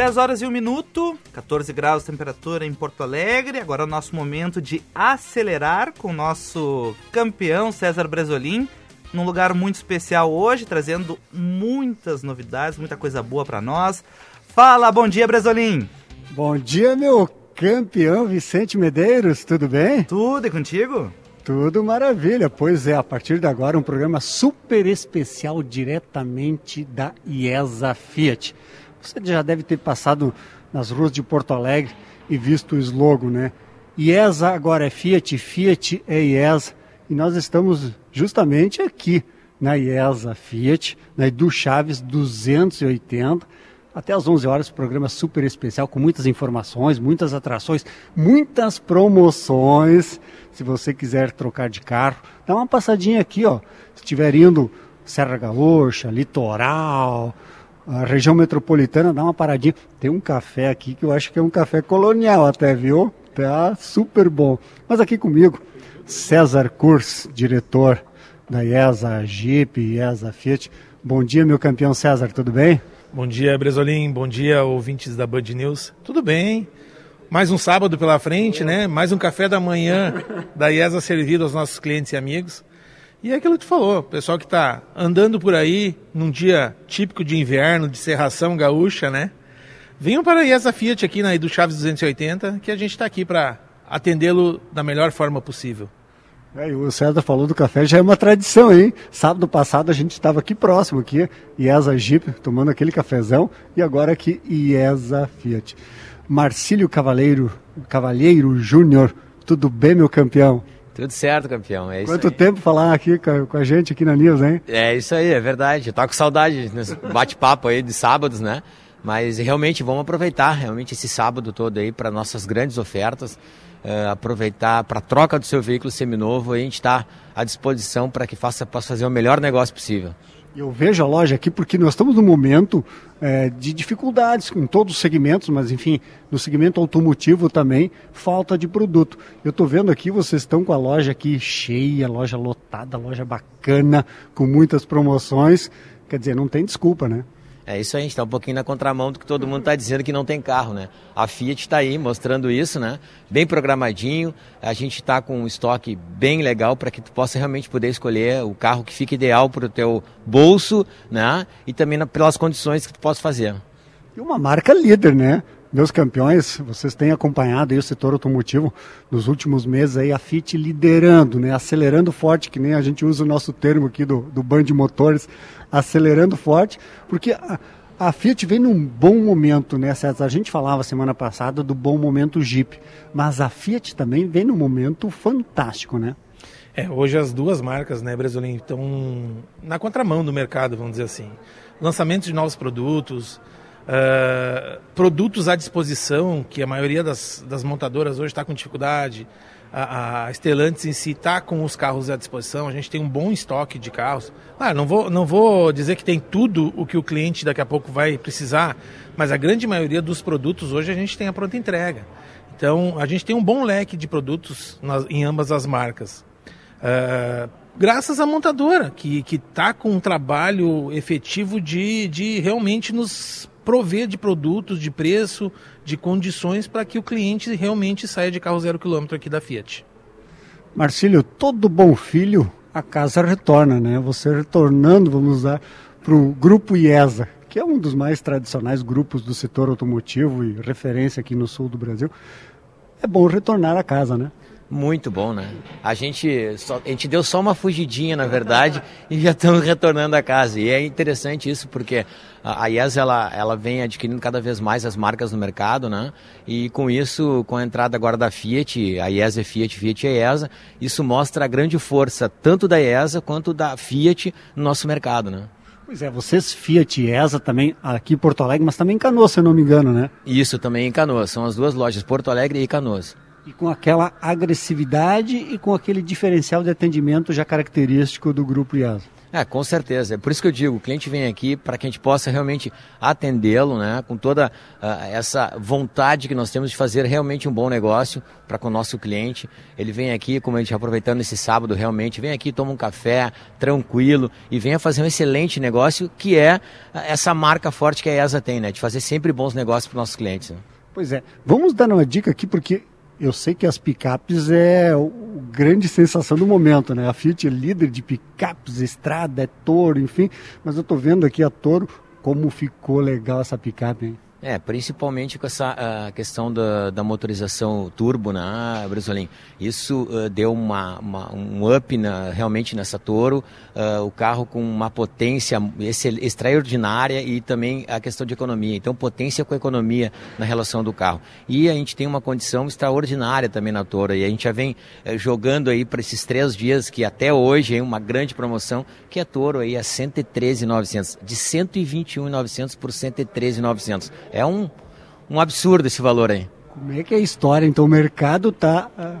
10 horas e 1 minuto, 14 graus de temperatura em Porto Alegre. Agora é o nosso momento de acelerar com o nosso campeão César Bresolim, num lugar muito especial hoje, trazendo muitas novidades, muita coisa boa para nós. Fala, bom dia, Bresolim. Bom dia, meu campeão Vicente Medeiros, tudo bem? Tudo e contigo? Tudo maravilha. Pois é, a partir de agora um programa super especial diretamente da IESA Fiat. Você já deve ter passado nas ruas de Porto Alegre e visto o slogan, né? IESA agora é Fiat, Fiat é IESA. E nós estamos justamente aqui na IESA Fiat, na Edu Chaves 280. Até às 11 horas, programa super especial com muitas informações, muitas atrações, muitas promoções. Se você quiser trocar de carro, dá uma passadinha aqui, ó. Se estiver indo Serra Gaúcha, Litoral, a região metropolitana, dá uma paradinha. Tem um café aqui que eu acho que é um café colonial até, viu? Tá super bom. Mas aqui comigo, César Kurs, diretor da IESA Jeep, IESA Fiat. Bom dia, meu campeão César, tudo bem? Bom dia, Bresolim. Bom dia, ouvintes da Band News. Tudo bem? Mais um sábado pela frente, né? Mais um café da manhã da IESA servido aos nossos clientes e amigos. E é aquilo que tu falou, pessoal que está andando por aí num dia típico de inverno, de serração gaúcha, né? Venham para a IESA Fiat aqui na Edu Chaves 280, que a gente está aqui para atendê-lo da melhor forma possível. É, o César falou do café, já é uma tradição, hein? Sábado passado a gente estava aqui próximo, aqui, IESA Jeep, tomando aquele cafezão, e agora aqui IESA Fiat. Marcílio Cavaleiro, Cavalheiro Júnior, tudo bem, meu campeão? Tudo certo, campeão. É Quanto tempo falar aqui com a gente aqui na News, hein? É isso aí, é verdade. Eu tô com saudade nesse bate-papo aí de sábados, né? Mas realmente vamos aproveitar realmente esse sábado todo aí para nossas grandes ofertas. Uh, aproveitar para troca do seu veículo seminovo. A gente está à disposição para que faça, possa fazer o melhor negócio possível. Eu vejo a loja aqui porque nós estamos num momento é, de dificuldades em todos os segmentos, mas enfim, no segmento automotivo também, falta de produto. Eu estou vendo aqui, vocês estão com a loja aqui cheia, loja lotada, loja bacana, com muitas promoções. Quer dizer, não tem desculpa, né? É isso aí, a gente está um pouquinho na contramão do que todo mundo está dizendo que não tem carro, né? A Fiat está aí mostrando isso, né? Bem programadinho, a gente está com um estoque bem legal para que tu possa realmente poder escolher o carro que fique ideal para o teu bolso, né? E também pelas condições que tu possa fazer. E uma marca líder, né? Meus campeões, vocês têm acompanhado o setor automotivo nos últimos meses aí, a Fiat liderando, né? Acelerando forte, que nem a gente usa o nosso termo aqui do, do Band Motores, acelerando forte, porque a, a Fiat vem num bom momento, né, César? A gente falava semana passada do bom momento Jeep, mas a Fiat também vem num momento fantástico, né? É, hoje as duas marcas, né, Brasolim, estão na contramão do mercado, vamos dizer assim. Lançamentos de novos produtos, uh, produtos à disposição, que a maioria das, das montadoras hoje está com dificuldade, a, a Stellantis em si está com os carros à disposição, a gente tem um bom estoque de carros. Claro, não vou, não vou dizer que tem tudo o que o cliente daqui a pouco vai precisar, mas a grande maioria dos produtos hoje a gente tem a pronta entrega. Então, a gente tem um bom leque de produtos nas, em ambas as marcas. Uh, graças à montadora, que está com um trabalho efetivo de, de realmente nos prover de produtos, de preço, de condições para que o cliente realmente saia de carro zero quilômetro aqui da Fiat. Marcílio, todo bom filho a casa retorna, né? Você retornando, vamos usar, para o Grupo IESA, que é um dos mais tradicionais grupos do setor automotivo e referência aqui no sul do Brasil. É bom retornar a casa, né? Muito bom, né? A gente, só, a gente deu só uma fugidinha, na verdade, e já estamos retornando a casa. E é interessante isso porque a, a IES ela, ela vem adquirindo cada vez mais as marcas no mercado, né? E com isso, com a entrada agora da Fiat, a IES é Fiat, Fiat é IESA, isso mostra a grande força tanto da IESA quanto da Fiat no nosso mercado, né? Pois é, vocês Fiat e ESA também aqui em Porto Alegre, mas também em Canoas, se eu não me engano, né? Isso, também em Canoas. São as duas lojas, Porto Alegre e Canoas. E com aquela agressividade e com aquele diferencial de atendimento já característico do grupo IASA. É, com certeza. É por isso que eu digo, o cliente vem aqui para que a gente possa realmente atendê-lo, né, com toda uh, essa vontade que nós temos de fazer realmente um bom negócio para com o nosso cliente. Ele vem aqui, como a gente aproveitando esse sábado realmente, vem aqui, toma um café, tranquilo e venha fazer um excelente negócio, que é essa marca forte que a ESA tem, né, de fazer sempre bons negócios para os nossos clientes. Né? Pois é. Vamos dar uma dica aqui, porque eu sei que as picapes é o grande sensação do momento, né? A Fiat é líder de picapes, estrada, é Toro, enfim. Mas eu estou vendo aqui a Toro como ficou legal essa picape, hein? É, principalmente com essa questão da, da, motorização turbo, né, Brasolim? Isso uh, deu uma, uma, um up na, realmente nessa Toro, uh, o carro com uma potência extraordinária e também a questão de economia. Então, potência com economia na relação do carro. E a gente tem uma condição extraordinária também na Toro, e a gente já vem uh, jogando aí para esses três dias, que até hoje é uma grande promoção, que é Toro aí a 113.900, de 121.900 por 113.900 é um, um absurdo esse valor aí. Como é que é a história? Então o mercado está ah,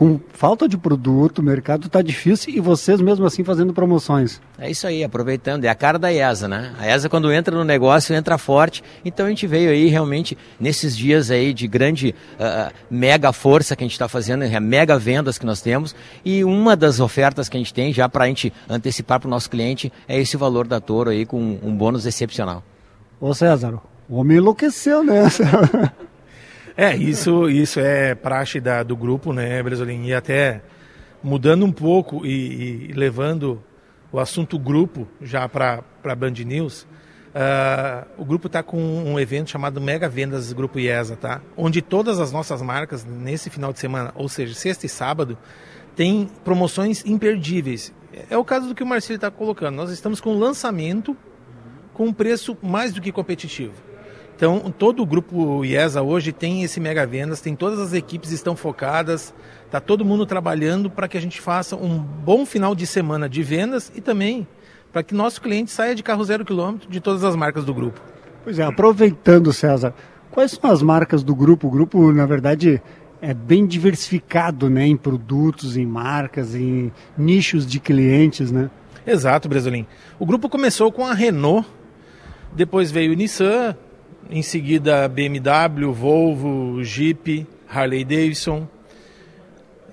com falta de produto, o mercado está difícil e vocês mesmo assim fazendo promoções. É isso aí, aproveitando, é a cara da ESA, né? A ESA quando entra no negócio, entra forte, então a gente veio aí realmente nesses dias aí de grande uh, mega força que a gente está fazendo, é, mega vendas que nós temos e uma das ofertas que a gente tem já para a gente antecipar para o nosso cliente é esse valor da Toro aí com um bônus excepcional. Ô César, o homem enlouqueceu nessa. é, isso, isso é praxe da, do grupo, né, Bresolim? E até mudando um pouco e, e levando o assunto grupo já para a Band News, uh, o grupo está com um evento chamado Mega Vendas Grupo IESA, tá? Onde todas as nossas marcas, nesse final de semana, ou seja, sexta e sábado, tem promoções imperdíveis. É o caso do que o Marcelo está colocando. Nós estamos com lançamento com um preço mais do que competitivo. Então, todo o grupo IESA hoje tem esse mega vendas, tem todas as equipes estão focadas, está todo mundo trabalhando para que a gente faça um bom final de semana de vendas e também para que nosso cliente saia de carro zero quilômetro de todas as marcas do grupo. Pois é, aproveitando, César, quais são as marcas do grupo? O grupo, na verdade, é bem diversificado né, em produtos, em marcas, em nichos de clientes, né? Exato, Brasolim. O grupo começou com a Renault, depois veio o Nissan, em seguida BMW, Volvo, Jeep, Harley Davidson.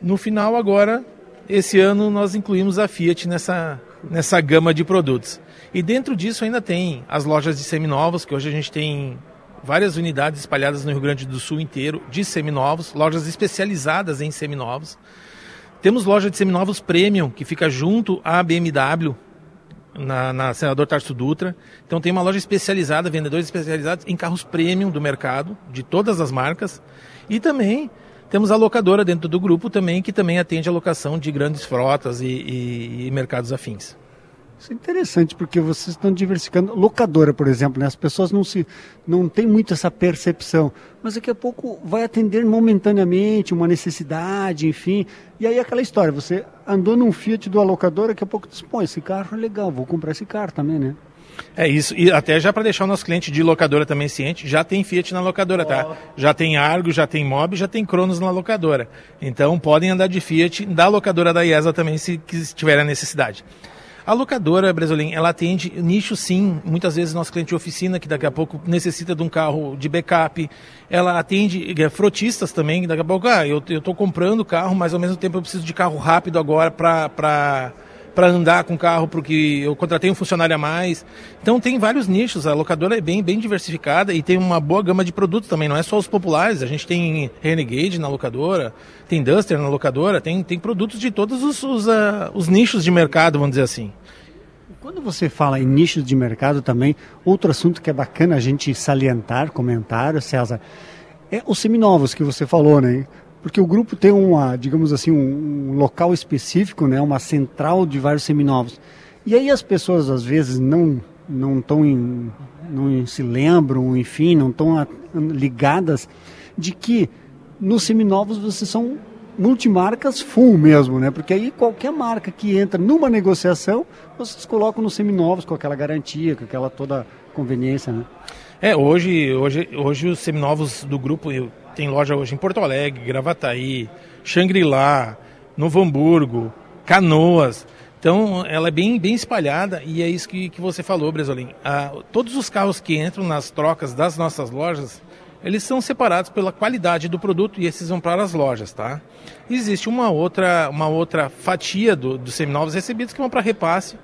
No final agora, esse ano nós incluímos a Fiat nessa, nessa gama de produtos. E dentro disso ainda tem as lojas de seminovos, que hoje a gente tem várias unidades espalhadas no Rio Grande do Sul inteiro de seminovos, lojas especializadas em seminovos. Temos loja de seminovos premium, que fica junto à BMW, na, na Senador Tarso Dutra. Então tem uma loja especializada, vendedores especializados em carros premium do mercado, de todas as marcas. E também temos a locadora dentro do grupo também, que também atende a locação de grandes frotas e, e, e mercados afins. Isso é interessante porque vocês estão diversificando. Locadora, por exemplo, né? as pessoas não se não têm muito essa percepção, mas daqui a pouco vai atender momentaneamente uma necessidade, enfim. E aí aquela história, você andou num Fiat do locadora, daqui a pouco diz, pô, esse carro é legal, vou comprar esse carro também, né? É isso, e até já para deixar o nosso cliente de locadora também ciente, já tem Fiat na locadora, tá? Já tem Argo, já tem Mob, já tem Cronos na locadora. Então podem andar de Fiat da locadora da IESA também se, se tiver a necessidade. A locadora, Bresolim, ela atende nicho sim, muitas vezes nosso cliente de oficina, que daqui a pouco necessita de um carro de backup. Ela atende é, frotistas também, daqui a pouco, ah, eu estou comprando carro, mas ao mesmo tempo eu preciso de carro rápido agora para para andar com o carro, porque eu contratei um funcionário a mais. Então tem vários nichos, a locadora é bem, bem diversificada e tem uma boa gama de produtos também, não é só os populares, a gente tem Renegade na locadora, tem Duster na locadora, tem, tem produtos de todos os, os, uh, os nichos de mercado, vamos dizer assim. Quando você fala em nichos de mercado também, outro assunto que é bacana a gente salientar, comentário, César, é os seminovos que você falou, né? Porque o grupo tem uma, digamos assim, um, um local específico, né? Uma central de vários seminovos. E aí as pessoas às vezes não não estão não se lembram, enfim, não estão ligadas de que nos seminovos vocês são multimarcas full mesmo, né? Porque aí qualquer marca que entra numa negociação, vocês colocam nos seminovos com aquela garantia, com aquela toda conveniência, né? É, hoje, hoje, hoje os seminovos do grupo tem loja hoje em Porto Alegre, Gravataí, Xangri-Lá, Novo Hamburgo, Canoas. Então, ela é bem, bem espalhada e é isso que, que você falou, Bresolim. Ah, todos os carros que entram nas trocas das nossas lojas, eles são separados pela qualidade do produto e esses vão para as lojas, tá? Existe uma outra, uma outra fatia do, dos seminovos recebidos que vão para repasse,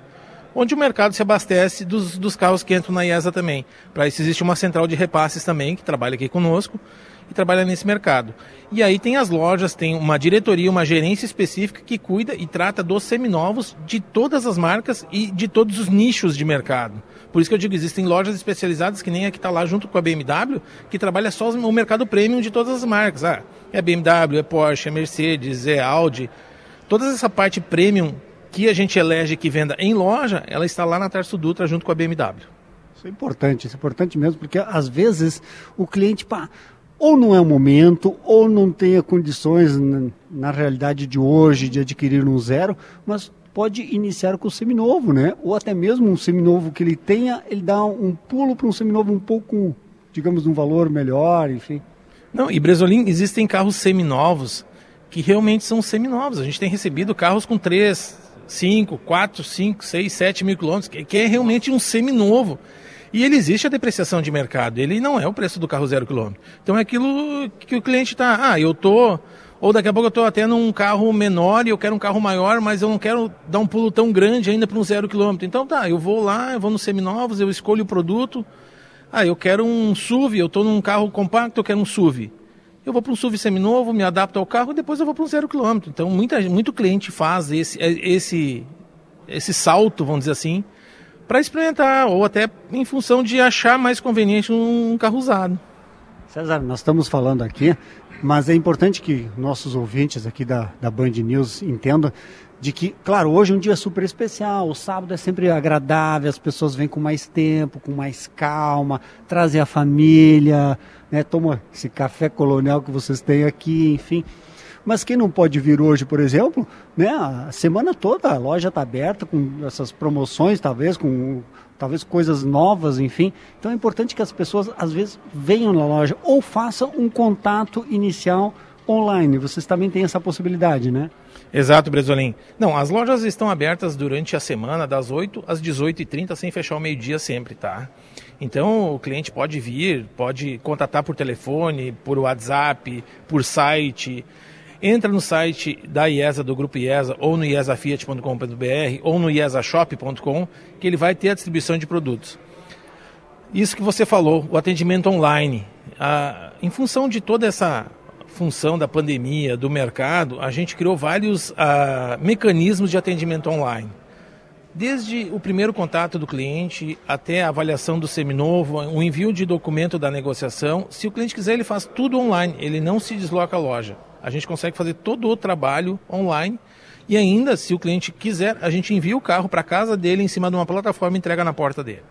onde o mercado se abastece dos, dos carros que entram na IESA também. Para isso existe uma central de repasses também, que trabalha aqui conosco, e trabalha nesse mercado. E aí tem as lojas, tem uma diretoria, uma gerência específica que cuida e trata dos seminovos de todas as marcas e de todos os nichos de mercado. Por isso que eu digo, existem lojas especializadas, que nem a que está lá junto com a BMW, que trabalha só o mercado premium de todas as marcas. Ah, é BMW, é Porsche, é Mercedes, é Audi. Toda essa parte premium que a gente elege que venda em loja, ela está lá na Tarso Dutra junto com a BMW. Isso é importante, isso é importante mesmo, porque às vezes o cliente, pá, ou não é o momento, ou não tenha condições na, realidade de hoje de adquirir um zero, mas pode iniciar com o seminovo, né? Ou até mesmo um seminovo que ele tenha, ele dá um pulo para um seminovo um pouco, digamos, um valor melhor, enfim. Não, e Bresolim, existem carros seminovos que realmente são seminovos. A gente tem recebido carros com 3, 5, 4, 5, 6, 7 mil quilômetros, que é realmente um seminovo. E ele existe a depreciação de mercado, ele não é o preço do carro zero quilômetro. Então é aquilo que o cliente está, ah, eu tô ou daqui a pouco eu estou até num carro menor e eu quero um carro maior, mas eu não quero dar um pulo tão grande ainda para um zero quilômetro. Então tá, eu vou lá, eu vou nos seminovos, eu escolho o produto. Ah, eu quero um SUV, eu estou num carro compacto, eu quero um SUV. Eu vou para um SUV seminovo, me adapto ao carro e depois eu vou para um zero quilômetro. Então muita, muito cliente faz esse, esse, esse salto, vamos dizer assim, para experimentar, ou até em função de achar mais conveniente um carro usado. César, nós estamos falando aqui, mas é importante que nossos ouvintes aqui da, da Band News entendam de que, claro, hoje é um dia super especial, o sábado é sempre agradável, as pessoas vêm com mais tempo, com mais calma, trazem a família, né, esse café colonial que vocês têm aqui, enfim. Mas quem não pode vir hoje, por exemplo, né, a semana toda a loja está aberta com essas promoções, talvez com talvez coisas novas, enfim. Então é importante que as pessoas às vezes venham na loja ou façam um contato inicial online. Vocês também têm essa possibilidade, né? Exato, Bresolim. Não, as lojas estão abertas durante a semana, das 8 às 18h30, sem fechar o meio-dia sempre, tá? Então o cliente pode vir, pode contatar por telefone, por WhatsApp, por site entra no site da IESA, do Grupo IESA, ou no iesafiat.com.br, ou no iesashop.com, que ele vai ter a distribuição de produtos. Isso que você falou, o atendimento online. Ah, em função de toda essa função da pandemia, do mercado, a gente criou vários ah, mecanismos de atendimento online. Desde o primeiro contato do cliente até a avaliação do seminovo, o envio de documento da negociação. Se o cliente quiser, ele faz tudo online, ele não se desloca à loja a gente consegue fazer todo o trabalho online e ainda, se o cliente quiser, a gente envia o carro para casa dele em cima de uma plataforma e entrega na porta dele.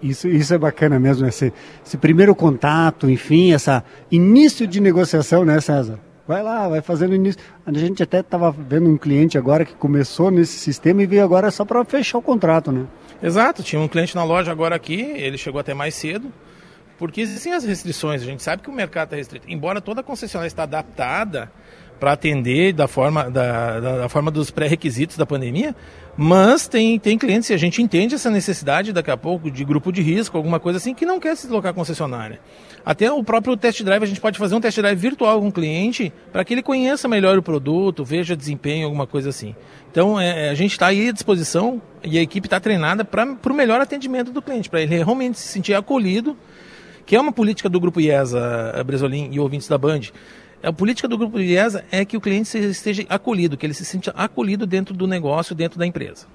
Isso, isso é bacana mesmo, esse, esse primeiro contato, enfim, essa início de negociação, né, César? Vai lá, vai fazendo início. A gente até estava vendo um cliente agora que começou nesse sistema e veio agora só para fechar o contrato, né? Exato, tinha um cliente na loja agora aqui, ele chegou até mais cedo, porque existem as restrições, a gente sabe que o mercado está restrito. Embora toda concessionária está adaptada para atender da forma, da, da, da forma dos pré-requisitos da pandemia, mas tem, tem clientes, e a gente entende essa necessidade daqui a pouco de grupo de risco, alguma coisa assim, que não quer se deslocar à concessionária. Até o próprio test drive, a gente pode fazer um test drive virtual com o cliente para que ele conheça melhor o produto, veja desempenho, alguma coisa assim. Então, é, a gente está aí à disposição e a equipe está treinada para o melhor atendimento do cliente, para ele realmente se sentir acolhido que é uma política do Grupo IESA, eh, Bresolim e ouvintes da Band. A política do Grupo IESA é que o cliente esteja acolhido, que ele se sinta acolhido dentro do negócio, dentro da empresa.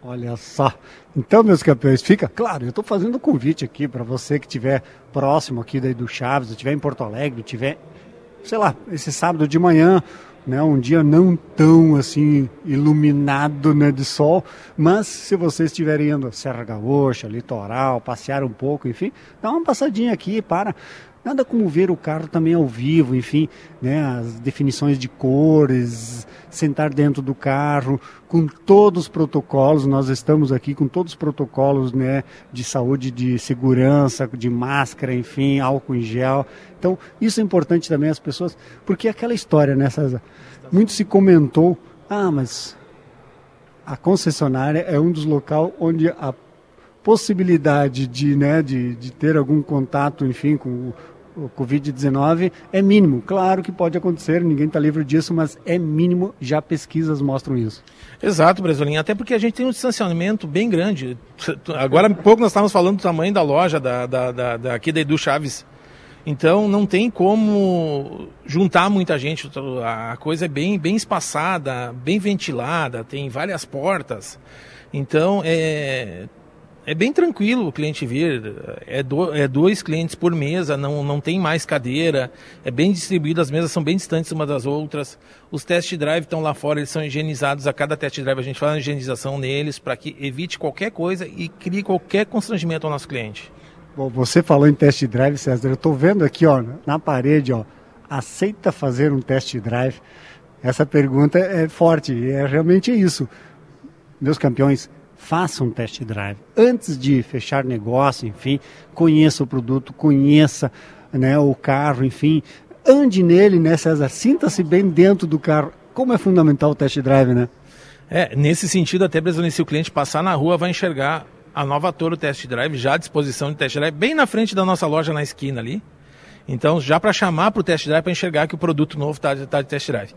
Olha só. Então, meus campeões, fica claro, eu estou fazendo um convite aqui para você que estiver próximo aqui do Chaves, estiver em Porto Alegre, estiver, sei lá, esse sábado de manhã, né, um dia não tão assim iluminado né, de sol, mas se vocês estiverem indo Serra Gaúcha, litoral, passear um pouco, enfim, dá uma passadinha aqui para. Nada como ver o carro também ao vivo, enfim, né, as definições de cores, sentar dentro do carro, com todos os protocolos, nós estamos aqui com todos os protocolos né, de saúde, de segurança, de máscara, enfim, álcool em gel. Então, isso é importante também as pessoas, porque é aquela história, né, César? Muito se comentou, ah, mas a concessionária é um dos locais onde a possibilidade de, né, de, de ter algum contato, enfim, com o Covid-19 é mínimo. Claro que pode acontecer, ninguém está livre disso, mas é mínimo, já pesquisas mostram isso. Exato, Bresolim, até porque a gente tem um distanciamento bem grande. Agora há pouco nós estávamos falando do tamanho da loja da, da, da, da aqui da Edu Chaves. Então não tem como juntar muita gente. A coisa é bem, bem espaçada, bem ventilada, tem várias portas. Então é, é bem tranquilo o cliente vir. É, do, é dois clientes por mesa, não, não tem mais cadeira. É bem distribuído, as mesas são bem distantes umas das outras. Os test drive estão lá fora, eles são higienizados. A cada test drive a gente faz uma higienização neles para que evite qualquer coisa e crie qualquer constrangimento ao nosso cliente. Bom, você falou em test drive, César. Eu estou vendo aqui, ó, na parede, ó, aceita fazer um test drive? Essa pergunta é forte, é realmente isso. Meus campeões, façam um test drive. Antes de fechar negócio, enfim, conheça o produto, conheça né, o carro, enfim, ande nele, né, César? Sinta-se bem dentro do carro. Como é fundamental o test drive, né? É, nesse sentido, até mesmo se o cliente passar na rua, vai enxergar a nova Toro Test Drive já à disposição de test drive, bem na frente da nossa loja na esquina ali. Então, já para chamar para o test drive, para enxergar que o produto novo está tá de test drive.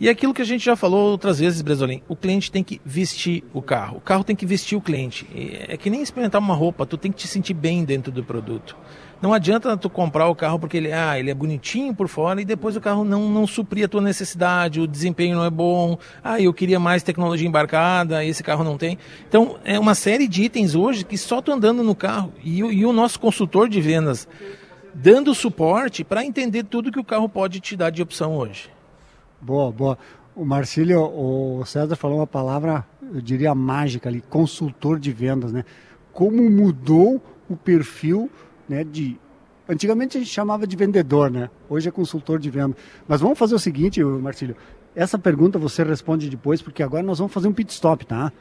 E aquilo que a gente já falou outras vezes, Bresolim, o cliente tem que vestir o carro. O carro tem que vestir o cliente. É que nem experimentar uma roupa, tu tem que te sentir bem dentro do produto. Não adianta tu comprar o carro porque ele, ah, ele é bonitinho por fora e depois o carro não, não suprir a tua necessidade, o desempenho não é bom, ah, eu queria mais tecnologia embarcada, esse carro não tem. Então, é uma série de itens hoje que só tu andando no carro e, e o nosso consultor de vendas dando suporte para entender tudo que o carro pode te dar de opção hoje. Boa, boa. O Marcílio, o César falou uma palavra, eu diria mágica ali, consultor de vendas, né? Como mudou o perfil né, de Antigamente a gente chamava de vendedor, né? Hoje é consultor de venda. Mas vamos fazer o seguinte, Marcílio. Essa pergunta você responde depois, porque agora nós vamos fazer um pit stop, tá?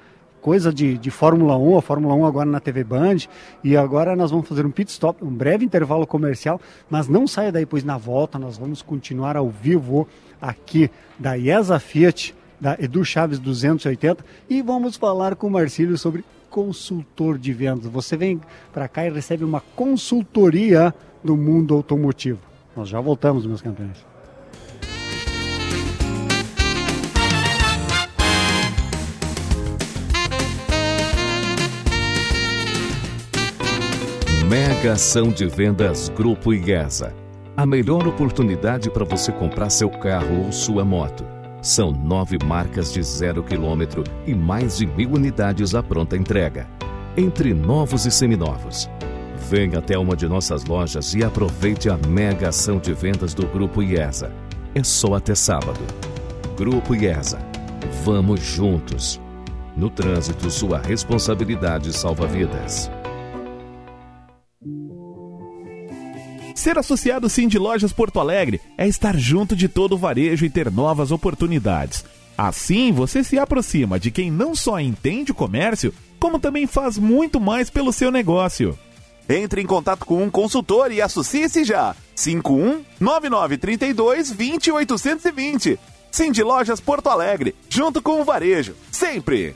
Coisa de, de Fórmula 1, a Fórmula 1 agora na TV Band. E agora nós vamos fazer um pit stop, um breve intervalo comercial. Mas não saia daí, pois na volta nós vamos continuar ao vivo aqui da IESA Fiat, da Edu Chaves 280. E vamos falar com o Marcílio sobre consultor de vendas. Você vem para cá e recebe uma consultoria do mundo automotivo. Nós já voltamos, meus campeões. Mega Ação de Vendas Grupo IESA. A melhor oportunidade para você comprar seu carro ou sua moto são nove marcas de zero quilômetro e mais de mil unidades à pronta entrega. Entre novos e seminovos. Venha até uma de nossas lojas e aproveite a mega ação de vendas do Grupo IESA. É só até sábado. Grupo IESA. Vamos juntos. No trânsito, sua responsabilidade salva vidas. Ser associado Sim de Lojas Porto Alegre é estar junto de todo o varejo e ter novas oportunidades. Assim, você se aproxima de quem não só entende o comércio, como também faz muito mais pelo seu negócio. Entre em contato com um consultor e associe-se já. 51 9932 20820. Sim de Lojas Porto Alegre, junto com o varejo, sempre.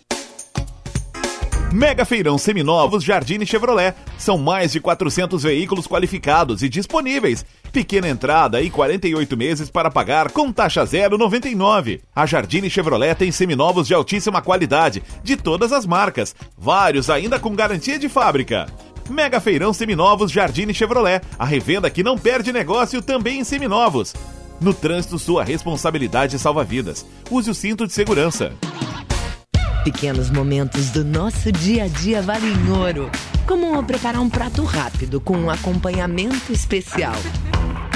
Mega Feirão Seminovos Jardine Chevrolet. São mais de 400 veículos qualificados e disponíveis. Pequena entrada e 48 meses para pagar com taxa 0,99. A Jardine Chevrolet tem seminovos de altíssima qualidade, de todas as marcas. Vários ainda com garantia de fábrica. Mega Feirão Seminovos Jardine Chevrolet. A revenda que não perde negócio também em seminovos. No trânsito, sua responsabilidade salva vidas. Use o cinto de segurança. Pequenos momentos do nosso dia a dia valem ouro. Como preparar um prato rápido com um acompanhamento especial.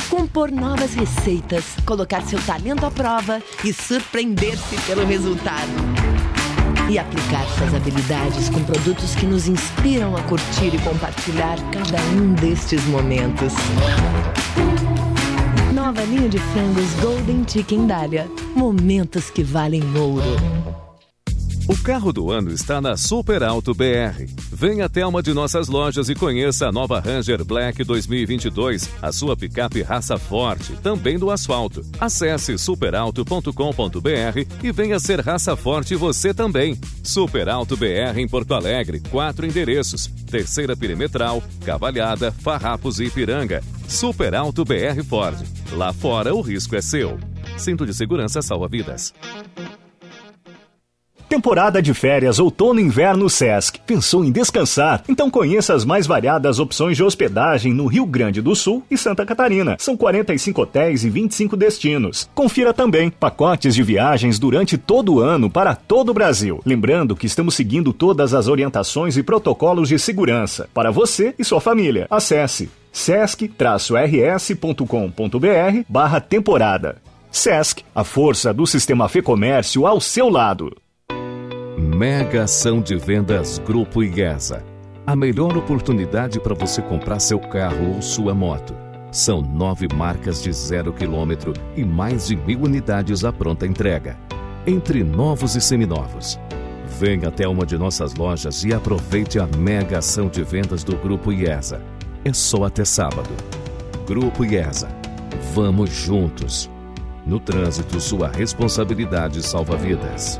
Com compor novas receitas, colocar seu talento à prova e surpreender-se pelo resultado. E aplicar suas habilidades com produtos que nos inspiram a curtir e compartilhar cada um destes momentos. Nova linha de frangos Golden Chicken Dália. Momentos que valem ouro. O carro do ano está na Super Alto BR. Venha até uma de nossas lojas e conheça a nova Ranger Black 2022, a sua picape raça forte, também do asfalto. Acesse superalto.com.br e venha ser raça forte você também. Super Alto BR em Porto Alegre, quatro endereços: Terceira Perimetral, Cavalhada, Farrapos e Ipiranga. Super Alto BR Ford. Lá fora o risco é seu. Cinto de segurança salva vidas. Temporada de férias outono inverno Sesc. Pensou em descansar? Então conheça as mais variadas opções de hospedagem no Rio Grande do Sul e Santa Catarina. São 45 hotéis e 25 destinos. Confira também pacotes de viagens durante todo o ano para todo o Brasil. Lembrando que estamos seguindo todas as orientações e protocolos de segurança para você e sua família. Acesse sesc-rs.com.br barra temporada. Sesc, a força do sistema Fê Comércio ao seu lado. Mega ação de vendas Grupo IESA. A melhor oportunidade para você comprar seu carro ou sua moto. São nove marcas de zero quilômetro e mais de mil unidades à pronta entrega. Entre novos e seminovos. Venha até uma de nossas lojas e aproveite a mega ação de vendas do Grupo IESA. É só até sábado. Grupo IESA. Vamos juntos. No trânsito, sua responsabilidade salva vidas.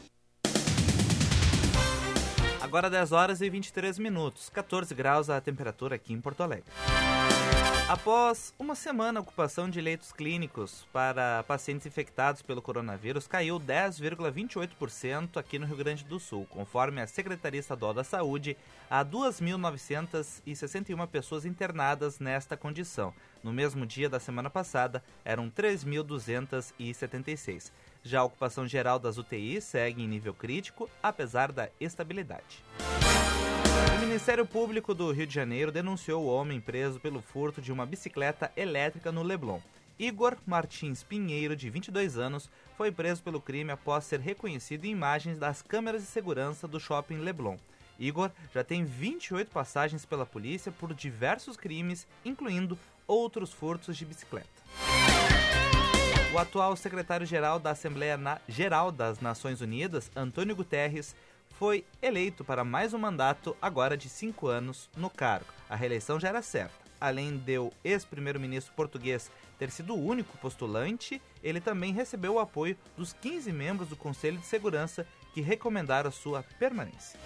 Agora 10 horas e 23 minutos, 14 graus a temperatura aqui em Porto Alegre. Após uma semana, a ocupação de leitos clínicos para pacientes infectados pelo coronavírus caiu 10,28% aqui no Rio Grande do Sul, conforme a Secretaria Estadual da Saúde, há 2.961 pessoas internadas nesta condição. No mesmo dia da semana passada, eram 3.276. Já a ocupação geral das UTIs segue em nível crítico, apesar da estabilidade. O Ministério Público do Rio de Janeiro denunciou o homem preso pelo furto de uma bicicleta elétrica no Leblon. Igor Martins Pinheiro, de 22 anos, foi preso pelo crime após ser reconhecido em imagens das câmeras de segurança do shopping Leblon. Igor já tem 28 passagens pela polícia por diversos crimes, incluindo outros furtos de bicicleta. O atual secretário-geral da Assembleia Na Geral das Nações Unidas, Antônio Guterres, foi eleito para mais um mandato, agora de cinco anos, no cargo. A reeleição já era certa. Além de o ex-primeiro-ministro português ter sido o único postulante, ele também recebeu o apoio dos 15 membros do Conselho de Segurança que recomendaram sua permanência.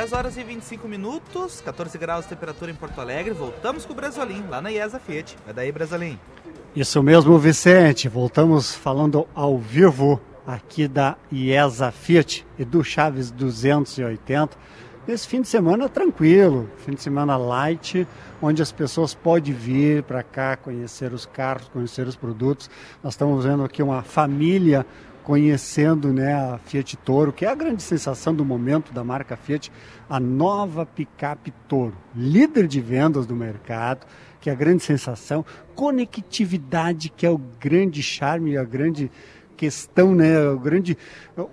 10 horas e 25 minutos, 14 graus de temperatura em Porto Alegre. Voltamos com o Brasolim, lá na IESA Fiat. Vai daí, Brasolim. Isso mesmo, Vicente. Voltamos falando ao vivo aqui da IESA Fiat, Edu Chaves 280. Nesse fim de semana tranquilo, fim de semana light, onde as pessoas podem vir para cá conhecer os carros, conhecer os produtos. Nós estamos vendo aqui uma família conhecendo né, a Fiat Toro, que é a grande sensação do momento da marca Fiat, a nova picape Toro, líder de vendas do mercado, que é a grande sensação, conectividade, que é o grande charme, a grande questão, né, o grande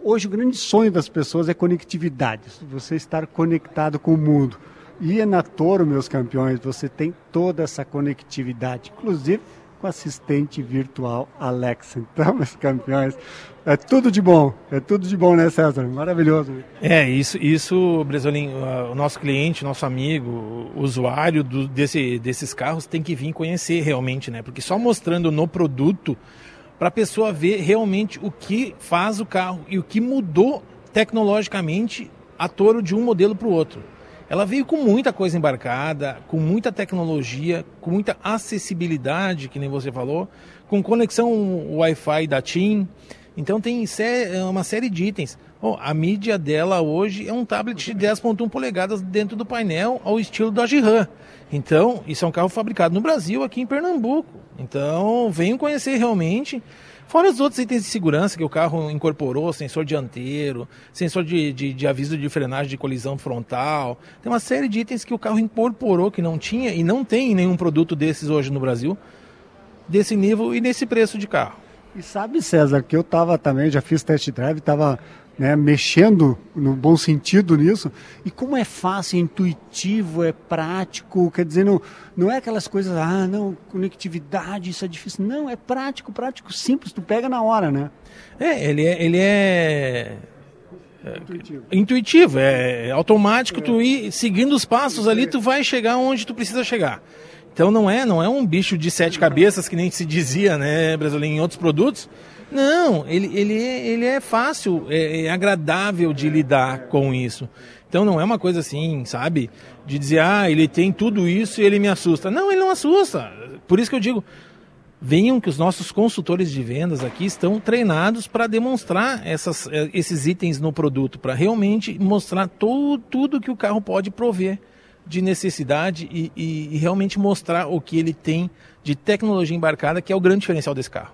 hoje o grande sonho das pessoas é conectividade, você estar conectado com o mundo. E na Toro, meus campeões, você tem toda essa conectividade, inclusive com assistente virtual Alexa. Então, meus campeões, é tudo de bom, é tudo de bom, né, César? Maravilhoso. É, isso, isso Bresolim, o nosso cliente, nosso amigo, usuário do, desse, desses carros tem que vir conhecer realmente, né? Porque só mostrando no produto para a pessoa ver realmente o que faz o carro e o que mudou tecnologicamente a touro de um modelo para o outro. Ela veio com muita coisa embarcada, com muita tecnologia, com muita acessibilidade, que nem você falou, com conexão Wi-Fi da TIM. Então tem uma série de itens. Oh, a mídia dela hoje é um tablet de 10.1 polegadas dentro do painel ao estilo da Ram. Então, isso é um carro fabricado no Brasil, aqui em Pernambuco. Então, venham conhecer realmente. Fora os outros itens de segurança que o carro incorporou, sensor dianteiro, sensor de, de, de, aviso de frenagem de colisão frontal. Tem uma série de itens que o carro incorporou que não tinha e não tem nenhum produto desses hoje no Brasil, desse nível e nesse preço de carro. E sabe, César, que eu estava também, já fiz test drive, estava né, mexendo no bom sentido nisso. E como é fácil, é intuitivo, é prático, quer dizer, não, não é aquelas coisas, ah, não, conectividade, isso é difícil. Não, é prático, prático, simples, tu pega na hora, né? É, ele é. Ele é... Intuitivo. intuitivo, é automático, é. tu ir seguindo os passos ali, tu vai chegar onde tu precisa chegar. Então não é, não é um bicho de sete cabeças que nem se dizia, né, brasileiro, em outros produtos, não, ele, ele, é, ele é fácil, é, é agradável de lidar com isso. Então não é uma coisa assim, sabe? De dizer, ah, ele tem tudo isso e ele me assusta. Não, ele não assusta. Por isso que eu digo, venham que os nossos consultores de vendas aqui estão treinados para demonstrar essas, eh, esses itens no produto, para realmente mostrar todo, tudo que o carro pode prover de necessidade e, e, e realmente mostrar o que ele tem de tecnologia embarcada, que é o grande diferencial desse carro.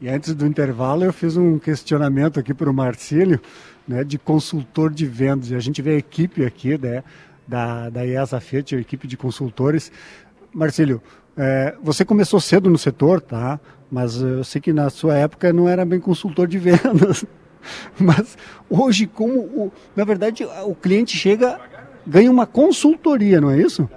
E antes do intervalo eu fiz um questionamento aqui para o Marcílio, né, de consultor de vendas. E a gente vê a equipe aqui né, da, da IESA Fiat, a equipe de consultores. Marcílio, é, você começou cedo no setor, tá? Mas eu sei que na sua época não era bem consultor de vendas. Mas hoje, como o, na verdade o cliente chega, ganha uma consultoria, não é isso?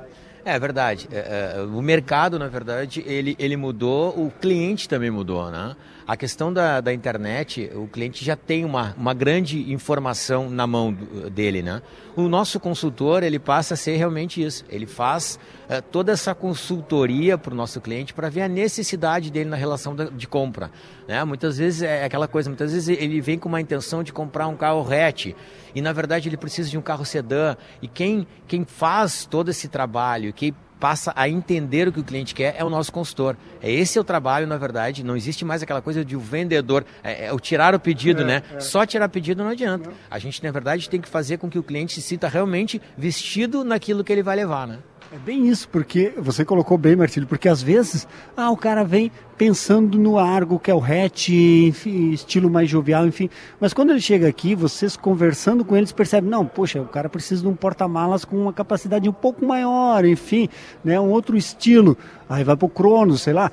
É verdade. É, é, o mercado, na verdade, ele, ele mudou, o cliente também mudou, né? A questão da, da internet, o cliente já tem uma, uma grande informação na mão dele, né? O nosso consultor, ele passa a ser realmente isso. Ele faz é, toda essa consultoria para o nosso cliente para ver a necessidade dele na relação de, de compra. Né? Muitas vezes é aquela coisa, muitas vezes ele vem com uma intenção de comprar um carro hatch e na verdade ele precisa de um carro sedã. E quem, quem faz todo esse trabalho, quem passa a entender o que o cliente quer é o nosso consultor. É esse é o trabalho, na verdade. Não existe mais aquela coisa de o vendedor, é, é o tirar o pedido, é, né? É. Só tirar pedido não adianta. Não. A gente, na verdade, tem que fazer com que o cliente se sinta realmente vestido naquilo que ele vai levar, né? É bem isso, porque você colocou bem, Marcelo, porque às vezes ah, o cara vem pensando no Argo, que é o hatch, enfim, estilo mais jovial, enfim. Mas quando ele chega aqui, vocês conversando com eles percebem, não, poxa, o cara precisa de um porta-malas com uma capacidade um pouco maior, enfim, né, um outro estilo. Aí vai para o Cronos, sei lá.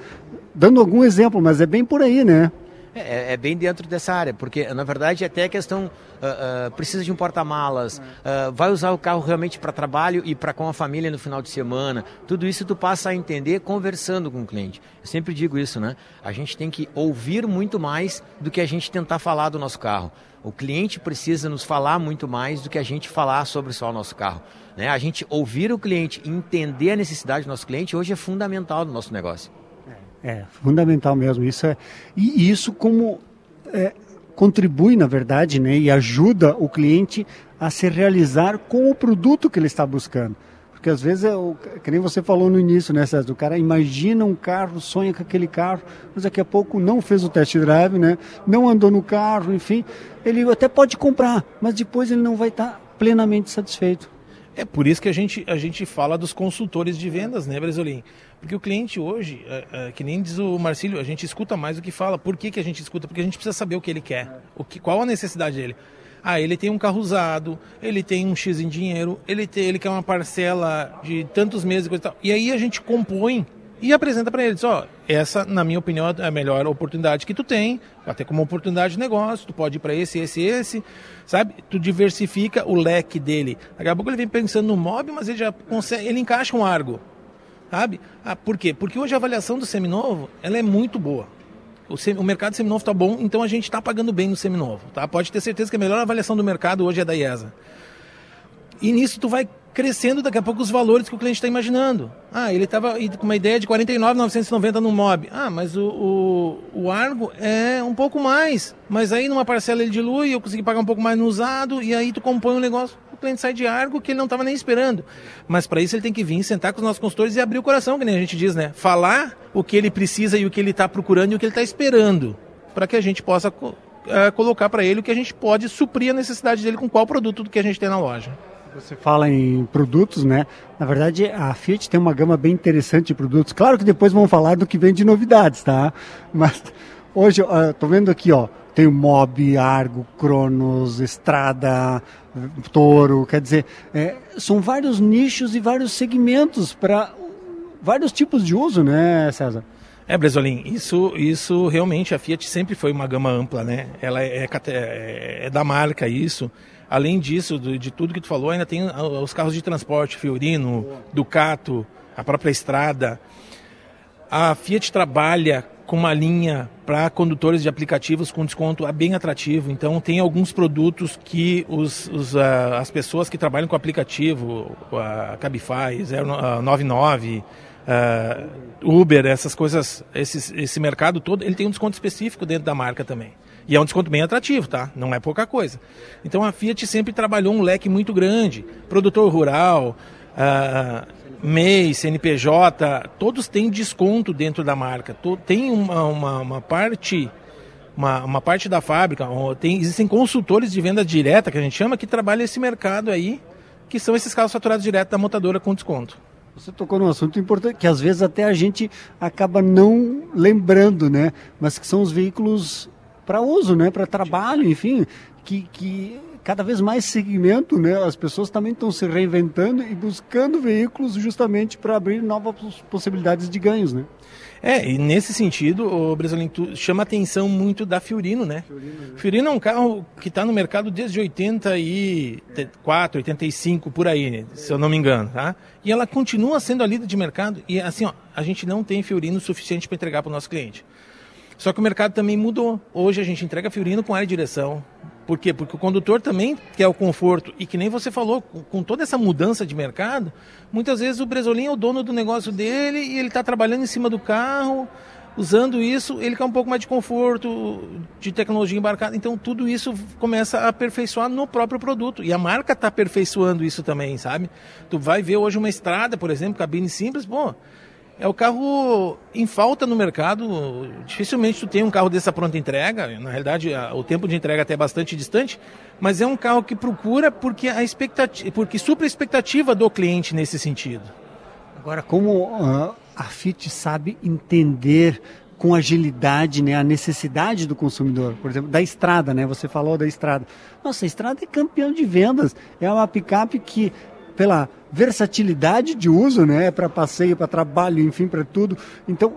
Dando algum exemplo, mas é bem por aí, né? É, é, bem dentro dessa área, porque na verdade até a questão uh, uh, precisa de um porta-malas, uh, vai usar o carro realmente para trabalho e para com a família no final de semana. Tudo isso tu passa a entender conversando com o cliente. Eu sempre digo isso, né? A gente tem que ouvir muito mais do que a gente tentar falar do nosso carro. O cliente precisa nos falar muito mais do que a gente falar sobre só o nosso carro. Né? A gente ouvir o cliente, entender a necessidade do nosso cliente hoje é fundamental no nosso negócio. É, fundamental mesmo. Isso é, e isso como é, contribui, na verdade, né, e ajuda o cliente a se realizar com o produto que ele está buscando. Porque às vezes, é o, que nem você falou no início, né, César? O cara imagina um carro, sonha com aquele carro, mas daqui a pouco não fez o test drive, né? Não andou no carro, enfim. Ele até pode comprar, mas depois ele não vai estar plenamente satisfeito. É por isso que a gente, a gente fala dos consultores de vendas, né, Brasolim? Porque o cliente hoje, é, é, que nem diz o Marcílio, a gente escuta mais do que fala. Por que, que a gente escuta? Porque a gente precisa saber o que ele quer, o que, qual a necessidade dele. Ah, ele tem um carro usado, ele tem um X em dinheiro, ele, tem, ele quer uma parcela de tantos meses e coisa e tal. E aí a gente compõe e apresenta para eles, ó, essa, na minha opinião, é a melhor oportunidade que tu tem, até como oportunidade de negócio, tu pode ir para esse, esse, esse, sabe? Tu diversifica o leque dele. Daqui a pouco ele vem pensando no mob, mas ele já consegue, ele encaixa um Argo, sabe? Ah, por quê? Porque hoje a avaliação do seminovo, ela é muito boa. O, sem, o mercado seminovo está bom, então a gente está pagando bem no seminovo, tá? Pode ter certeza que a melhor avaliação do mercado hoje é da IESA. E nisso tu vai crescendo daqui a pouco os valores que o cliente está imaginando. Ah, ele estava com uma ideia de 49,990 no MOB. Ah, mas o, o, o, Argo é um pouco mais. Mas aí numa parcela ele dilui, eu consegui pagar um pouco mais no usado, e aí tu compõe um negócio. o cliente sai de Argo que ele não estava nem esperando. Mas para isso ele tem que vir, sentar com os nossos consultores e abrir o coração, que nem a gente diz, né? Falar o que ele precisa e o que ele está procurando e o que ele está esperando, para que a gente possa uh, colocar para ele o que a gente pode suprir a necessidade dele com qual produto que a gente tem na loja. Você fala em produtos, né? Na verdade, a Fiat tem uma gama bem interessante de produtos. Claro que depois vamos falar do que vem de novidades, tá? Mas hoje, estou vendo aqui, ó, tem o Mob, Argo, Cronos, Estrada, Toro, quer dizer, é, são vários nichos e vários segmentos para vários tipos de uso, né, César? É, Bresolim, isso, isso realmente a Fiat sempre foi uma gama ampla, né? Ela é, é, é da marca isso. Além disso, de, tudo que tu falou, ainda tem os carros de transporte, Fiorino, Ducato, a própria estrada. A Fiat trabalha com uma linha para condutores de aplicativos com desconto bem atrativo. Então, tem alguns produtos que os, os, uh, as pessoas que trabalham com aplicativo, a Cabify, 099, uh, Uber, essas coisas, esse mercado todo, ele tem um desconto específico dentro da marca também. E é um desconto bem atrativo, tá? Não é pouca coisa. Então a Fiat sempre trabalhou um leque muito grande. Produtor rural, uh, MEI, CNPJ, todos têm desconto dentro da marca. Tem uma, uma, uma parte. Uma, uma, parte da fábrica, tem, existem consultores de venda direta, que a gente chama, que trabalham esse mercado aí, que são esses carros faturados direto da montadora com desconto. Você tocou num assunto importante, que às vezes até a gente acaba não lembrando, né? Mas que são os veículos para uso, né, para trabalho, enfim, que, que cada vez mais segmento, né, as pessoas também estão se reinventando e buscando veículos justamente para abrir novas possibilidades de ganhos, né? É, e nesse sentido, o Brasilino chama atenção muito da Fiorino, né? Fiorino, né? Fiorino é um carro que está no mercado desde 84, 85, por aí, né? se eu não me engano, tá? E ela continua sendo a líder de mercado e assim, ó, a gente não tem Fiorino suficiente para entregar para o nosso cliente. Só que o mercado também mudou. Hoje a gente entrega Fiorino com área de direção. Por quê? Porque o condutor também quer o conforto. E que nem você falou, com toda essa mudança de mercado, muitas vezes o Bresolim é o dono do negócio dele e ele está trabalhando em cima do carro, usando isso, ele quer um pouco mais de conforto, de tecnologia embarcada. Então tudo isso começa a aperfeiçoar no próprio produto. E a marca está aperfeiçoando isso também, sabe? Tu vai ver hoje uma estrada, por exemplo, cabine simples, pô é o carro em falta no mercado. Dificilmente tu tem um carro dessa pronta entrega. Na realidade, o tempo de entrega até é bastante distante, mas é um carro que procura porque a expectativa, porque supra a expectativa do cliente nesse sentido. Agora, como uh, a Fit sabe entender com agilidade né, a necessidade do consumidor, por exemplo, da estrada, né? Você falou da estrada. Nossa, a estrada é campeão de vendas. É uma picape que pela versatilidade de uso, né, para passeio, para trabalho, enfim, para tudo. Então,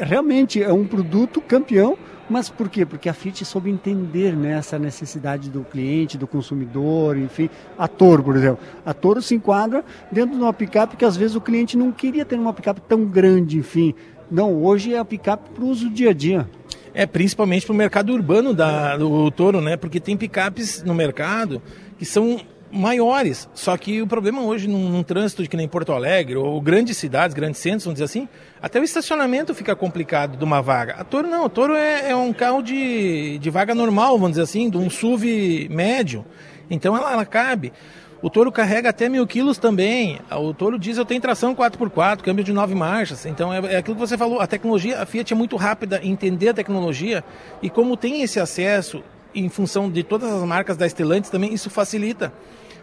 realmente é um produto campeão, mas por quê? Porque a Fiat soube entender né, essa necessidade do cliente, do consumidor, enfim. A Toro, por exemplo. A Toro se enquadra dentro de uma picape que às vezes o cliente não queria ter uma picape tão grande, enfim. Não, hoje é a picape para o uso dia a dia. É, principalmente para o mercado urbano da, do Toro, né? Porque tem picapes no mercado que são maiores. Só que o problema hoje num, num, trânsito de que nem Porto Alegre ou grandes cidades, grandes centros, vamos dizer assim, até o estacionamento fica complicado de uma vaga. A Toro não, a Toro é, é um carro de, de vaga normal, vamos dizer assim, de um SUV médio. Então ela, ela cabe. O Toro carrega até mil quilos também. O Toro diesel tem tração 4x4, câmbio de nove marchas. Então é, é, aquilo que você falou, a tecnologia, a Fiat é muito rápida em entender a tecnologia e como tem esse acesso em função de todas as marcas da Stellantis também, isso facilita.